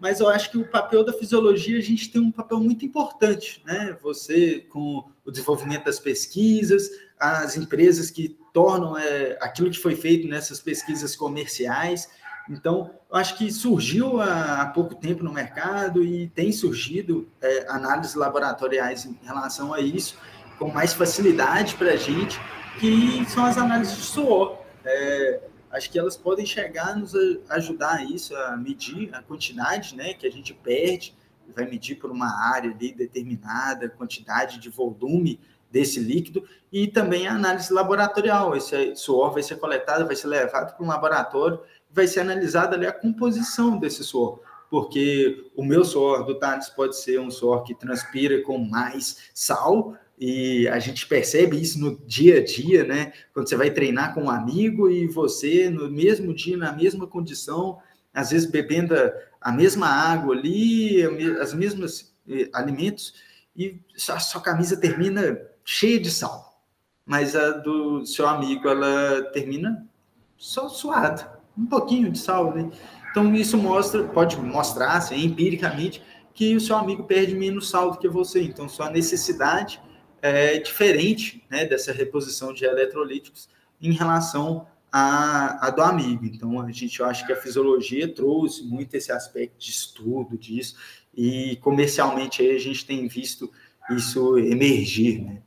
Mas eu acho que o papel da fisiologia, a gente tem um papel muito importante, né? Você, com o desenvolvimento das pesquisas, as empresas que tornam é, aquilo que foi feito nessas pesquisas comerciais. Então, eu acho que surgiu há, há pouco tempo no mercado e tem surgido é, análises laboratoriais em relação a isso, com mais facilidade para a gente, que são as análises de suor. É, acho que elas podem chegar a nos ajudar a isso, a medir a quantidade né, que a gente perde, vai medir por uma área ali determinada, quantidade de volume desse líquido, e também a análise laboratorial. Esse suor vai ser coletado, vai ser levado para um laboratório, vai ser analisada ali a composição desse suor, porque o meu suor do Thales pode ser um suor que transpira com mais sal, e a gente percebe isso no dia a dia, né? Quando você vai treinar com um amigo e você, no mesmo dia, na mesma condição, às vezes bebendo a mesma água ali, as mesmas eh, alimentos, e a sua camisa termina cheia de sal. Mas a do seu amigo, ela termina só suada, um pouquinho de sal, né? Então, isso mostra, pode mostrar, assim, empiricamente, que o seu amigo perde menos sal do que você. Então, sua necessidade é diferente né, dessa reposição de eletrolíticos em relação à, à do amigo. Então, a gente acha que a fisiologia trouxe muito esse aspecto de estudo disso, e comercialmente aí a gente tem visto isso emergir. Né?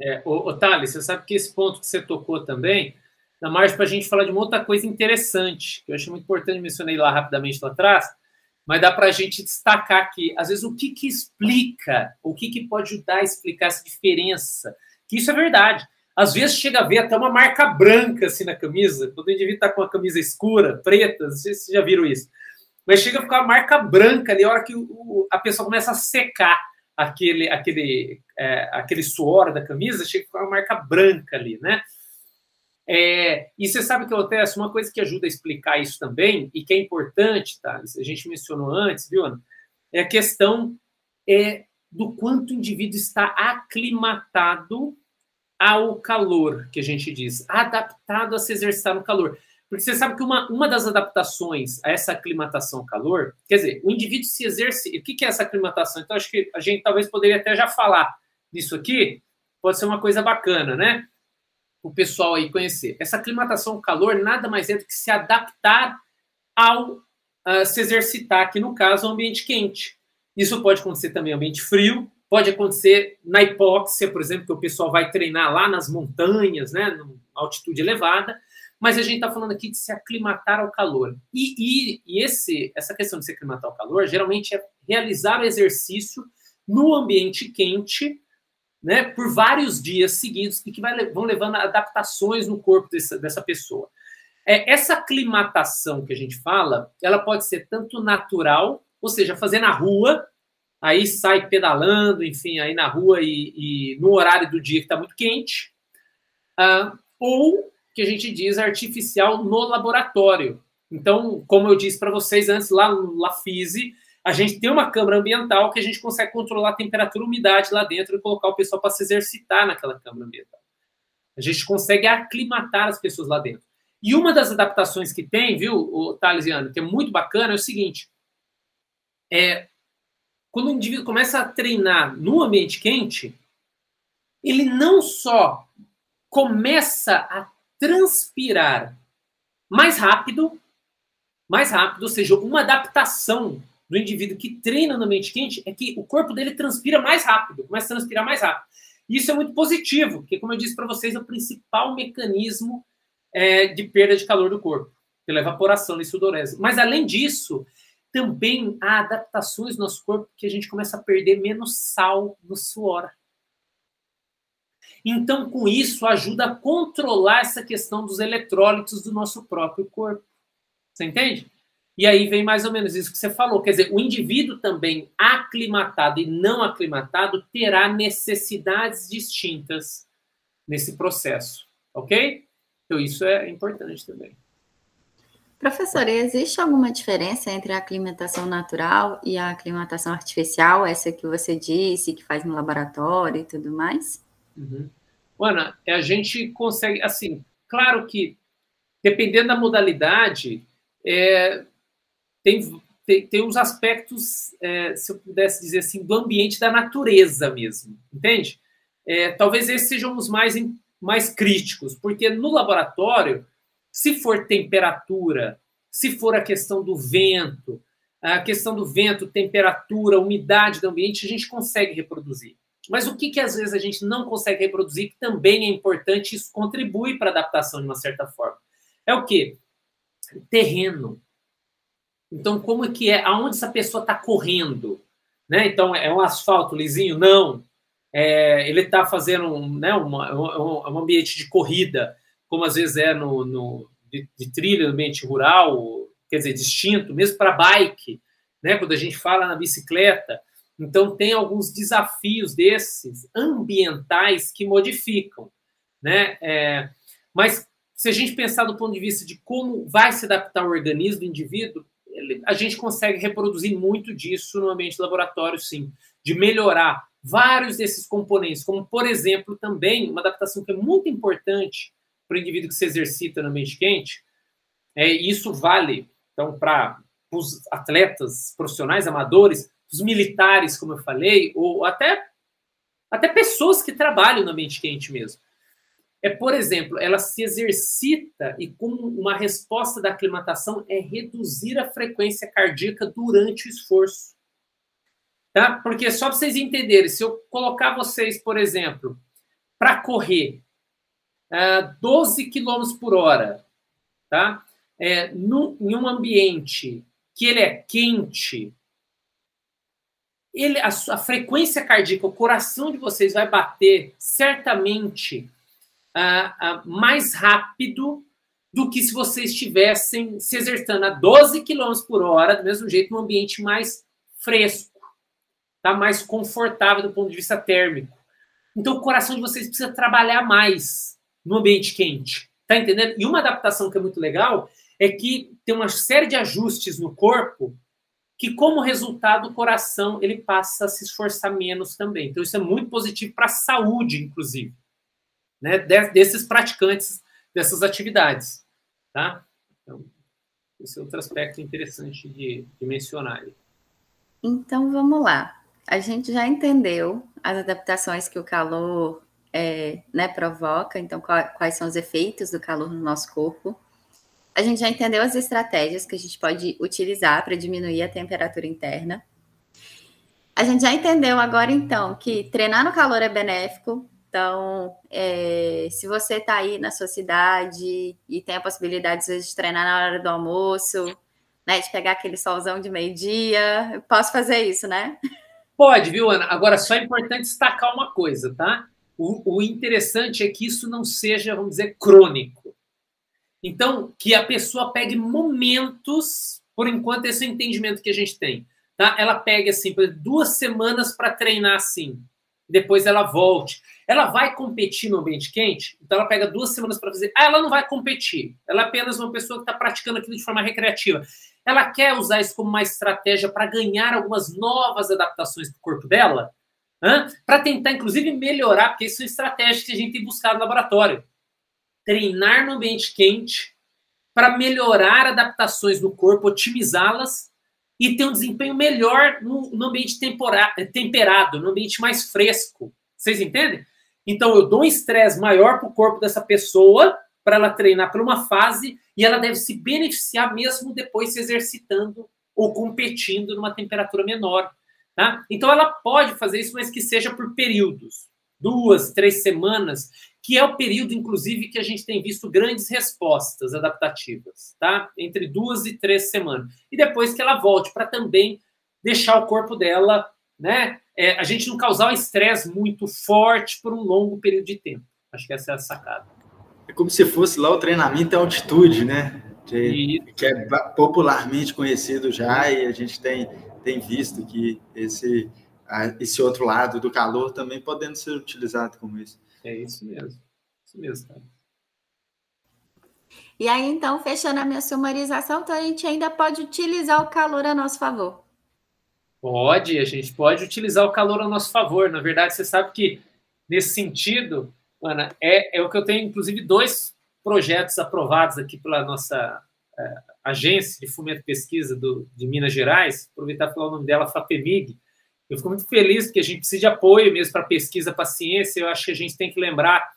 É, Thales, você sabe que esse ponto que você tocou também, na margem para a gente falar de uma outra coisa interessante, que eu achei muito importante, mencionei lá rapidamente lá atrás, mas dá para a gente destacar aqui, às vezes, o que, que explica, o que, que pode ajudar a explicar essa diferença. Que isso é verdade. Às vezes chega a ver até uma marca branca assim na camisa, quando o indivíduo está com a camisa escura, preta, não sei se vocês já viram isso. Mas chega a ficar uma marca branca ali, a hora que o, a pessoa começa a secar aquele, aquele, é, aquele suor da camisa, chega a ficar uma marca branca ali, né? É, e você sabe que acontece uma coisa que ajuda a explicar isso também, e que é importante, tá? A gente mencionou antes, viu, Ana? É a questão é, do quanto o indivíduo está aclimatado ao calor, que a gente diz, adaptado a se exercitar no calor. Porque você sabe que uma, uma das adaptações a essa aclimatação ao calor, quer dizer, o indivíduo se exerce. O que é essa aclimatação? Então, acho que a gente talvez poderia até já falar nisso aqui, pode ser uma coisa bacana, né? O pessoal aí conhecer. Essa aclimatação ao calor nada mais é do que se adaptar ao uh, se exercitar, aqui no caso, o ambiente quente. Isso pode acontecer também no ambiente frio, pode acontecer na hipóxia, por exemplo, que o pessoal vai treinar lá nas montanhas, né, numa altitude elevada, mas a gente está falando aqui de se aclimatar ao calor. E, e, e, esse, essa questão de se aclimatar ao calor, geralmente é realizar o exercício no ambiente quente, né, por vários dias seguidos e que vai, vão levando adaptações no corpo dessa, dessa pessoa. É, essa aclimatação que a gente fala, ela pode ser tanto natural, ou seja, fazer na rua, aí sai pedalando, enfim, aí na rua e, e no horário do dia que está muito quente, uh, ou que a gente diz artificial no laboratório. Então, como eu disse para vocês antes, lá no LaFise, a gente tem uma câmara ambiental que a gente consegue controlar a temperatura e umidade lá dentro e colocar o pessoal para se exercitar naquela câmara ambiental. A gente consegue aclimatar as pessoas lá dentro. E uma das adaptações que tem, viu, o Talesiano, que é muito bacana, é o seguinte: é, quando o indivíduo começa a treinar no ambiente quente, ele não só começa a transpirar mais rápido, mais rápido, ou seja, uma adaptação do indivíduo que treina no ambiente quente é que o corpo dele transpira mais rápido, começa a transpirar mais rápido. Isso é muito positivo, porque, como eu disse para vocês, é o principal mecanismo é, de perda de calor do corpo, pela evaporação e sudorese. Mas, além disso, também há adaptações no nosso corpo que a gente começa a perder menos sal no suor. Então, com isso, ajuda a controlar essa questão dos eletrólitos do nosso próprio corpo. Você entende? E aí vem mais ou menos isso que você falou. Quer dizer, o indivíduo também aclimatado e não aclimatado terá necessidades distintas nesse processo. Ok? Então, isso é importante também. Professor, existe alguma diferença entre a aclimatação natural e a aclimatação artificial, essa que você disse, que faz no laboratório e tudo mais? Uhum. Ana, a gente consegue, assim, claro que dependendo da modalidade, é, tem, tem, tem uns aspectos, é, se eu pudesse dizer assim, do ambiente da natureza mesmo, entende? É, talvez esses sejam os mais, mais críticos, porque no laboratório, se for temperatura, se for a questão do vento, a questão do vento, temperatura, umidade do ambiente, a gente consegue reproduzir. Mas o que, que às vezes a gente não consegue reproduzir, que também é importante, isso contribui para a adaptação de uma certa forma. É o quê? Terreno. Então, como é que é? Aonde essa pessoa está correndo? Né? Então, é um asfalto lisinho? Não. É, ele está fazendo um, né, uma, um, um, ambiente de corrida, como às vezes é no, no de, de, trilha, no ambiente rural, quer dizer, distinto, mesmo para bike, né? quando a gente fala na bicicleta. Então, tem alguns desafios desses ambientais que modificam. Né? É, mas, se a gente pensar do ponto de vista de como vai se adaptar o organismo do indivíduo, a gente consegue reproduzir muito disso no ambiente laboratório, sim, de melhorar vários desses componentes, como, por exemplo, também uma adaptação que é muito importante para o indivíduo que se exercita no ambiente quente, é, isso vale, então, para os atletas profissionais, amadores, os militares, como eu falei, ou até, até pessoas que trabalham no ambiente quente mesmo. É, por exemplo, ela se exercita e com uma resposta da aclimatação é reduzir a frequência cardíaca durante o esforço. Tá? Porque só para vocês entenderem, se eu colocar vocês, por exemplo, para correr uh, 12 km por hora, tá? É, num, em um ambiente que ele é quente, ele, a, a, frequência cardíaca, o coração de vocês vai bater certamente mais rápido do que se vocês estivessem se exercitando a 12 km por hora, do mesmo jeito, num ambiente mais fresco, tá? mais confortável do ponto de vista térmico. Então, o coração de vocês precisa trabalhar mais no ambiente quente. Tá entendendo? E uma adaptação que é muito legal é que tem uma série de ajustes no corpo que como resultado o coração ele passa a se esforçar menos também. Então isso é muito positivo para a saúde, inclusive, né, desses praticantes dessas atividades, tá? Então, esse é outro aspecto interessante de, de mencionar. Aí. Então vamos lá. A gente já entendeu as adaptações que o calor é, né, provoca, então quais são os efeitos do calor no nosso corpo a gente já entendeu as estratégias que a gente pode utilizar para diminuir a temperatura interna. A gente já entendeu agora, então, que treinar no calor é benéfico. Então, é, se você está aí na sua cidade e tem a possibilidade, de treinar na hora do almoço, né, de pegar aquele solzão de meio-dia, posso fazer isso, né? Pode, viu, Ana? Agora, só é importante destacar uma coisa, tá? O, o interessante é que isso não seja, vamos dizer, crônico. Então, que a pessoa pegue momentos, por enquanto, esse é o entendimento que a gente tem. Tá? Ela pegue, assim, duas semanas para treinar assim. depois ela volte. Ela vai competir no ambiente quente, então ela pega duas semanas para fazer. Ah, ela não vai competir. Ela é apenas uma pessoa que está praticando aquilo de forma recreativa. Ela quer usar isso como uma estratégia para ganhar algumas novas adaptações do corpo dela, para tentar, inclusive, melhorar, porque isso é estratégia que a gente tem buscado no laboratório. Treinar no ambiente quente para melhorar adaptações do corpo, otimizá-las e ter um desempenho melhor no, no ambiente temperado, no ambiente mais fresco. Vocês entendem? Então, eu dou um estresse maior para o corpo dessa pessoa, para ela treinar por uma fase, e ela deve se beneficiar mesmo depois se exercitando ou competindo numa temperatura menor. Tá? Então, ela pode fazer isso, mas que seja por períodos duas, três semanas, que é o período, inclusive, que a gente tem visto grandes respostas adaptativas, tá? Entre duas e três semanas. E depois que ela volte, para também deixar o corpo dela, né? É, a gente não causar um estresse muito forte por um longo período de tempo. Acho que essa é a sacada. É como se fosse lá o treinamento em altitude, né? Que, que é popularmente conhecido já e a gente tem, tem visto que esse esse outro lado do calor também podendo ser utilizado como isso. É isso mesmo. Isso mesmo, cara. E aí, então, fechando a minha sumarização, então a gente ainda pode utilizar o calor a nosso favor. Pode, a gente pode utilizar o calor a nosso favor. Na verdade, você sabe que, nesse sentido, Ana, é, é o que eu tenho, inclusive, dois projetos aprovados aqui pela nossa é, agência de fomento e pesquisa do, de Minas Gerais, aproveitar para falar o nome dela, FAPEMIG, eu fico muito feliz porque a gente precisa de apoio mesmo para pesquisa, para ciência. Eu acho que a gente tem que lembrar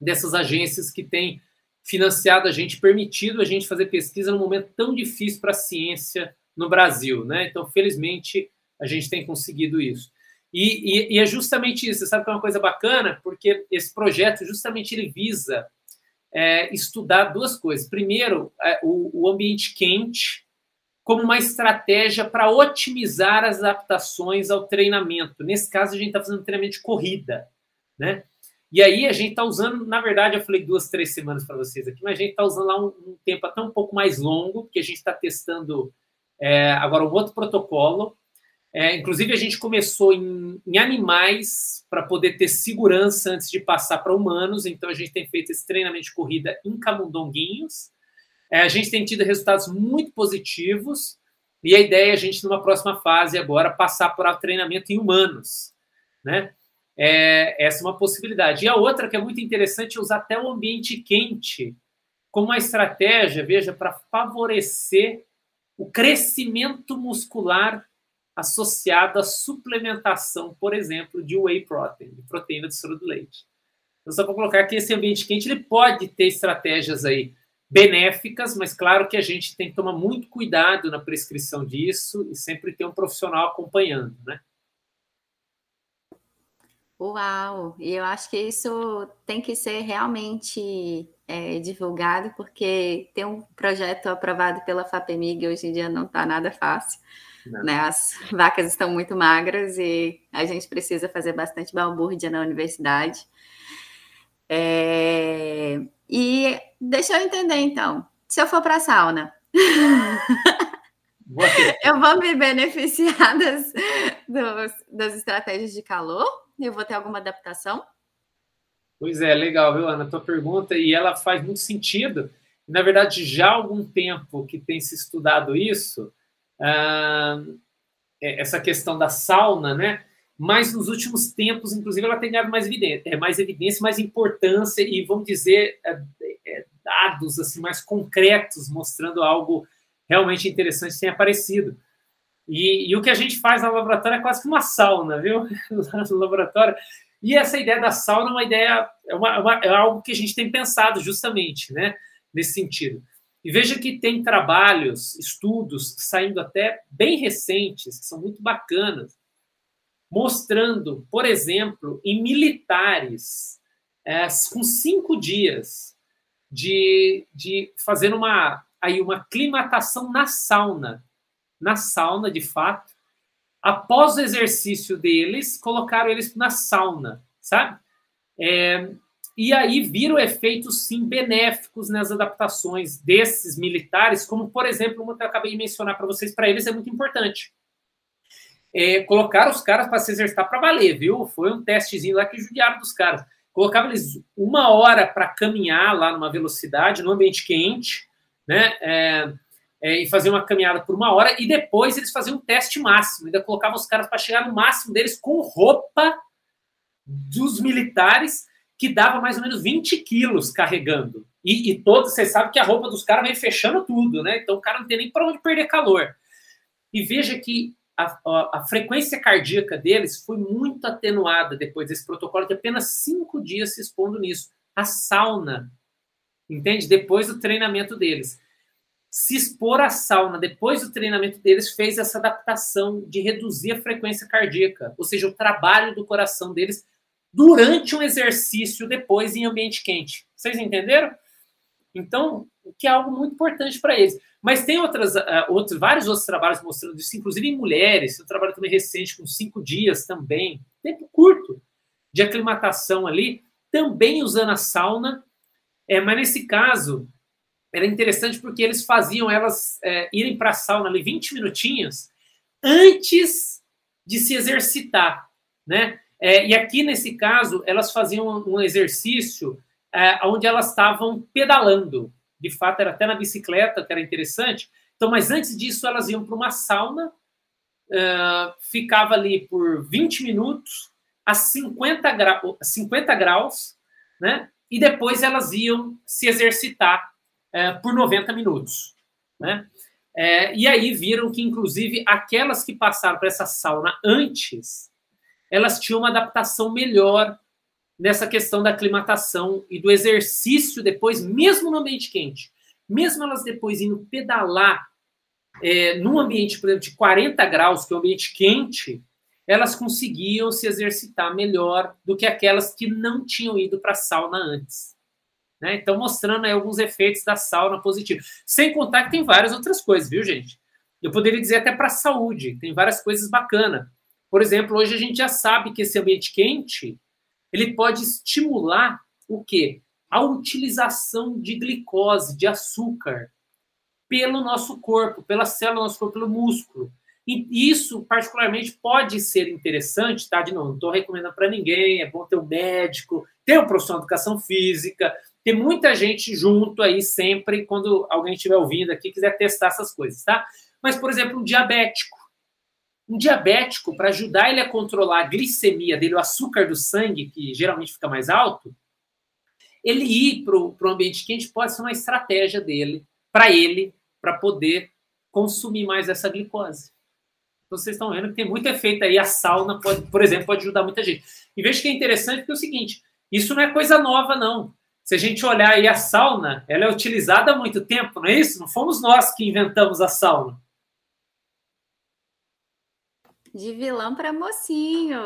dessas agências que têm financiado a gente, permitido a gente fazer pesquisa num momento tão difícil para a ciência no Brasil, né? Então, felizmente, a gente tem conseguido isso. E, e, e, é justamente isso. Você sabe que é uma coisa bacana, porque esse projeto justamente ele visa é, estudar duas coisas. Primeiro, é, o, o ambiente quente como uma estratégia para otimizar as adaptações ao treinamento. Nesse caso, a gente está fazendo treinamento de corrida, né? E aí a gente está usando, na verdade, eu falei duas, três semanas para vocês aqui, mas a gente está usando lá um, um, tempo até um pouco mais longo, porque a gente está testando é, agora um outro protocolo. É, inclusive, a gente começou em, em animais para poder ter segurança antes de passar para humanos. Então, a gente tem feito esse treinamento de corrida em camundonguinhos. É, a gente tem tido resultados muito positivos e a ideia é a gente, numa próxima fase agora, passar por treinamento em humanos, né? É, essa é uma possibilidade. E a outra que é muito interessante é usar até o ambiente quente como uma estratégia, veja, para favorecer o crescimento muscular associado à suplementação, por exemplo, de whey protein, de proteína de soro do leite. Então, só para colocar que esse ambiente quente ele pode ter estratégias aí benéficas, mas claro que a gente tem que tomar muito cuidado na prescrição disso e sempre ter um profissional acompanhando, né? Uau! E eu acho que isso tem que ser realmente é, divulgado, porque tem um projeto aprovado pela FAPEMIG hoje em dia não está nada fácil. Né? As vacas estão muito magras e a gente precisa fazer bastante balbúrdia na universidade. É... E deixa eu entender então. Se eu for para a sauna, eu vou me beneficiar das, dos, das estratégias de calor? Eu vou ter alguma adaptação? Pois é, legal, viu, Ana? Tua pergunta, e ela faz muito sentido. Na verdade, já há algum tempo que tem se estudado isso, ah, essa questão da sauna, né? mas nos últimos tempos, inclusive, ela tem ganhado mais evidência, é, mais evidência, mais importância e, vamos dizer, é, dados assim mais concretos mostrando algo realmente interessante tem aparecido. E, e, o que a gente faz no laboratório é quase que uma sauna, viu? no laboratório. E essa ideia da sauna é uma ideia, é, uma, é algo que a gente tem pensado justamente, né? Nesse sentido. E veja que tem trabalhos, estudos saindo até bem recentes, que são muito bacanas, mostrando, por exemplo, em militares, é, com cinco dias de, de fazer uma, aí uma climatação na sauna, na sauna de fato, após o exercício deles, colocaram eles na sauna, sabe? É, e aí viram efeitos sim benéficos nas adaptações desses militares, como por exemplo, uma que eu acabei de mencionar para vocês, para eles é muito importante é, colocaram os caras para se exercitar para valer, viu? Foi um testezinho lá que judiaram dos caras. Colocavam eles uma hora para caminhar lá numa velocidade, no ambiente quente, né? É, é, e fazer uma caminhada por uma hora, e depois eles faziam um teste máximo, ainda colocavam os caras para chegar no máximo deles com roupa dos militares, que dava mais ou menos 20 quilos carregando. E, e todos, vocês sabem que a roupa dos caras vem fechando tudo, né? Então o cara não tem nem para onde perder calor. E veja que a, a, a, frequência cardíaca deles foi muito atenuada depois desse protocolo, de apenas cinco dias se expondo nisso. A sauna, entende? Depois do treinamento deles. Se expor à sauna depois do treinamento deles fez essa adaptação de reduzir a frequência cardíaca, ou seja, o trabalho do coração deles durante um exercício depois em ambiente quente. Vocês entenderam? Então, o que é algo muito importante para eles. Mas tem outras, uh, outros, vários outros trabalhos mostrando isso, inclusive em mulheres. Um trabalho também recente, com cinco dias também, tempo curto de aclimatação ali, também usando a sauna. É, mas nesse caso, era interessante porque eles faziam elas é, irem para a sauna ali 20 minutinhos antes de se exercitar, né? É, e aqui, nesse caso, elas faziam um exercício é, onde elas estavam pedalando. De fato, era até na bicicleta, que era interessante. Então, mas antes disso, elas iam para uma sauna, uh, ficava ali por 20 minutos, a 50, gra 50 graus, né? E depois elas iam se exercitar uh, por 90 minutos, né? É, e aí viram que, inclusive, aquelas que passaram para essa sauna antes, elas tinham uma adaptação melhor nessa questão da aclimatação e do exercício depois, mesmo no ambiente quente. Mesmo elas depois indo pedalar é, num ambiente, por exemplo, de 40 graus, que é um ambiente quente, elas conseguiam se exercitar melhor do que aquelas que não tinham ido para a sauna antes. Né? Então, mostrando alguns efeitos da sauna positivos. Sem contar que tem várias outras coisas, viu, gente? Eu poderia dizer até para a saúde, tem várias coisas bacanas. Por exemplo, hoje a gente já sabe que esse ambiente quente ele pode estimular o quê? A utilização de glicose, de açúcar, pelo nosso corpo, pela célula do nosso corpo, pelo músculo. E isso, particularmente, pode ser interessante, tá? De novo, não estou recomendando para ninguém, é bom ter um médico, ter um profissional de educação física, ter muita gente junto aí sempre, quando alguém estiver ouvindo aqui quiser testar essas coisas, tá? Mas, por exemplo, um diabético. Um diabético, para ajudar ele a controlar a glicemia dele, o açúcar do sangue, que geralmente fica mais alto, ele ir para o ambiente quente pode ser uma estratégia dele, para ele, para poder consumir mais essa glicose. Então, vocês estão vendo que tem muito efeito aí. A sauna, pode, por exemplo, pode ajudar muita gente. E veja que é interessante porque é o seguinte: isso não é coisa nova, não. Se a gente olhar aí a sauna, ela é utilizada há muito tempo, não é isso? Não fomos nós que inventamos a sauna. De vilão para mocinho.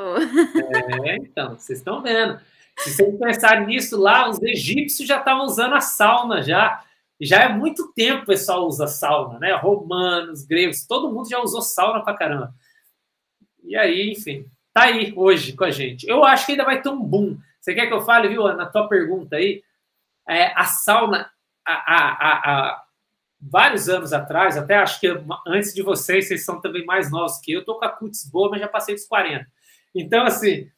É, então, vocês estão vendo. Se vocês pensarem nisso lá, os egípcios já estavam usando a sauna já. Já é muito tempo o pessoal usa sauna, né? Romanos, gregos, todo mundo já usou sauna pra caramba. E aí, enfim, tá aí hoje com a gente. Eu acho que ainda vai ter um boom. Você quer que eu fale, viu, na tua pergunta aí? É, a sauna, a, a, a, vários anos atrás, até acho que antes de vocês, vocês são também mais novos que eu, estou com a cutis boa, mas já passei dos 40. Então, assim,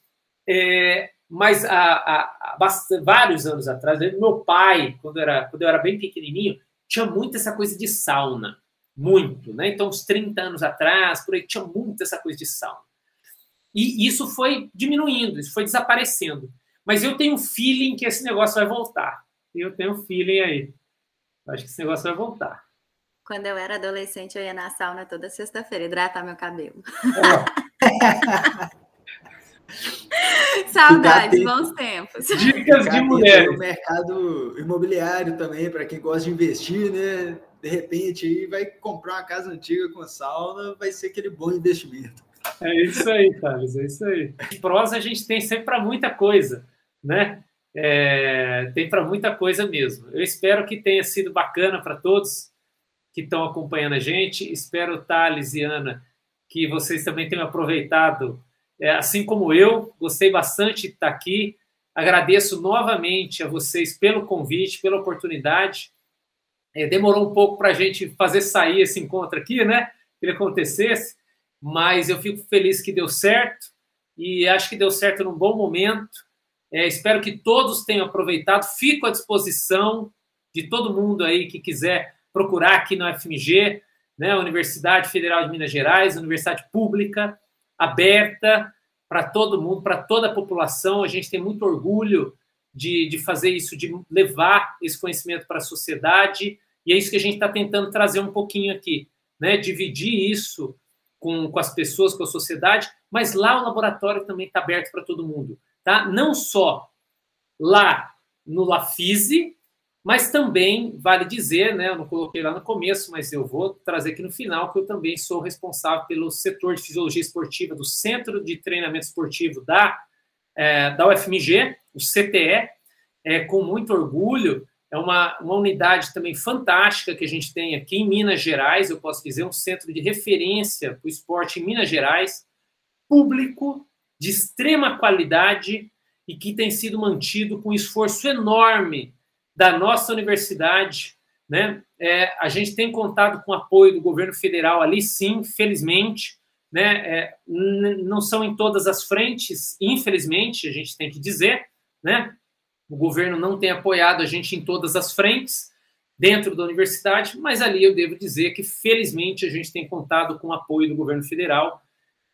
é, mas há, vários anos atrás, meu pai, quando, era, quando eu era bem pequenininho, tinha muito essa coisa de sauna, muito, né? Então, uns 30 anos atrás, por aí, tinha muito essa coisa de sauna. E isso foi diminuindo, isso foi desaparecendo. Mas eu tenho um feeling que esse negócio vai voltar. Eu tenho um feeling aí. Acho que esse negócio vai voltar. Quando eu era adolescente, eu ia na sauna toda sexta-feira hidratar meu cabelo. Saudades, bons tempos. Dicas de mulher. No mercado imobiliário também, para quem gosta de investir, né? De repente aí vai comprar uma casa antiga com sauna, vai ser aquele bom investimento. É isso aí, Thales, é isso aí. Prosa a gente tem sempre para muita coisa, né? É, tem para muita coisa mesmo. Eu espero que tenha sido bacana para todos que estão acompanhando a gente. Espero, Thales e Ana, que vocês também tenham aproveitado, é, assim como eu. Gostei bastante de estar aqui. Agradeço novamente a vocês pelo convite, pela oportunidade. É, demorou um pouco para a gente fazer sair esse encontro aqui, né? Que ele acontecesse. mas eu fico feliz que deu certo e acho que deu certo num bom momento. É, espero que todos tenham aproveitado. Fico à disposição de todo mundo aí que quiser procurar aqui no FMG, né, Universidade Federal de Minas Gerais, universidade pública, aberta para todo mundo, para toda a população. A gente tem muito orgulho de, de fazer isso, de levar esse conhecimento para a sociedade, e é isso que a gente está tentando trazer um pouquinho aqui, né? Dividir isso com, com as pessoas, com a sociedade, mas lá o laboratório também está aberto para todo mundo, tá? Não só lá no Lafise, mas também vale dizer, né? Eu não coloquei lá no começo, mas eu vou trazer aqui no final que eu também sou responsável pelo setor de fisiologia esportiva do Centro de Treinamento Esportivo da é, da UFMG, o CTE, é, com muito orgulho. É uma, uma unidade também fantástica que a gente tem aqui em Minas Gerais, eu posso dizer, um centro de referência para o esporte em Minas Gerais, público, de extrema qualidade e que tem sido mantido com esforço enorme da nossa universidade. Né? É, a gente tem contado com o apoio do governo federal ali, sim, felizmente né, é, não são em todas as frentes, infelizmente, a gente tem que dizer, né? O governo não tem apoiado a gente em todas as frentes dentro da universidade, mas ali eu devo dizer que, felizmente, a gente tem contado com o apoio do governo federal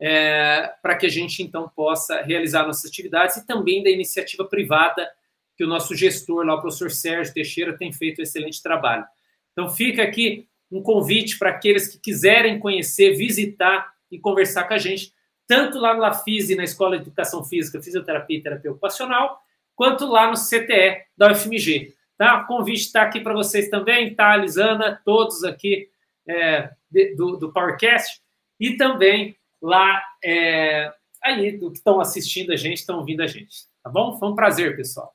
é, para que a gente, então, possa realizar nossas atividades e também da iniciativa privada que o nosso gestor lá, o professor Sérgio Teixeira, tem feito um excelente trabalho. Então, fica aqui um convite para aqueles que quiserem conhecer, visitar e conversar com a gente, tanto lá no LaFise, na Escola de Educação Física, Fisioterapia e Terapia Ocupacional, quanto lá no CTE da UFMG. Tá? O convite está aqui para vocês também, tá, Lisana, todos aqui é, do, do PowerCast, e também lá é, aí que estão assistindo a gente, estão ouvindo a gente. Tá bom? Foi um prazer, pessoal.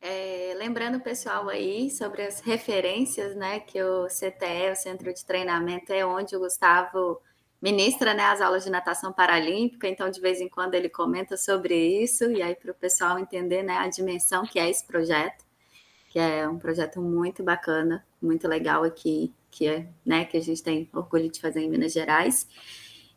É, lembrando, pessoal, aí sobre as referências, né, que o CTE, o Centro de Treinamento, é onde o Gustavo ministra né, as aulas de natação paralímpica, então de vez em quando ele comenta sobre isso, e aí para o pessoal entender né, a dimensão que é esse projeto, que é um projeto muito bacana, muito legal aqui, que é, né, que a gente tem orgulho de fazer em Minas Gerais.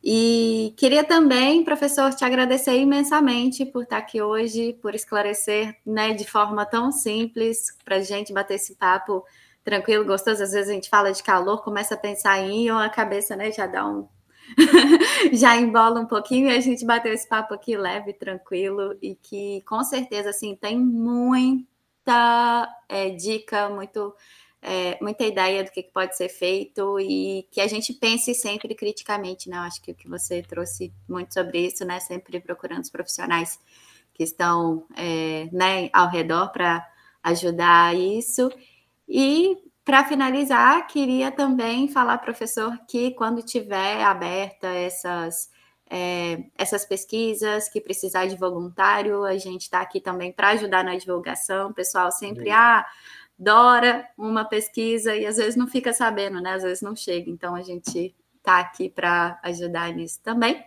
E queria também, professor, te agradecer imensamente por estar aqui hoje, por esclarecer né, de forma tão simples para a gente bater esse papo tranquilo, gostoso. Às vezes a gente fala de calor, começa a pensar em íon, a cabeça né, já dá um. já embola um pouquinho e a gente bateu esse papo aqui leve, tranquilo e que com certeza assim tem muita é, dica, muito é, muita ideia do que pode ser feito e que a gente pense sempre criticamente, né? Eu acho que o que você trouxe muito sobre isso, né? Sempre procurando os profissionais que estão é, né, ao redor para ajudar isso. E para finalizar, queria também falar, professor, que quando tiver aberta essas é, essas pesquisas, que precisar de voluntário, a gente está aqui também para ajudar na divulgação. O pessoal sempre, ah, dora uma pesquisa e às vezes não fica sabendo, né? Às vezes não chega. Então a gente tá aqui para ajudar nisso também.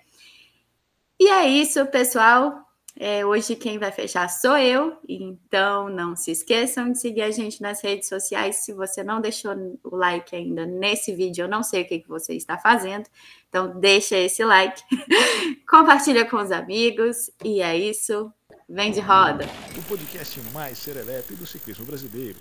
E é isso, pessoal. É, hoje quem vai fechar sou eu, então não se esqueçam de seguir a gente nas redes sociais. Se você não deixou o like ainda nesse vídeo, eu não sei o que, que você está fazendo, então deixa esse like, compartilha com os amigos e é isso. Vem de roda. O podcast mais serelepe do ciclismo brasileiro.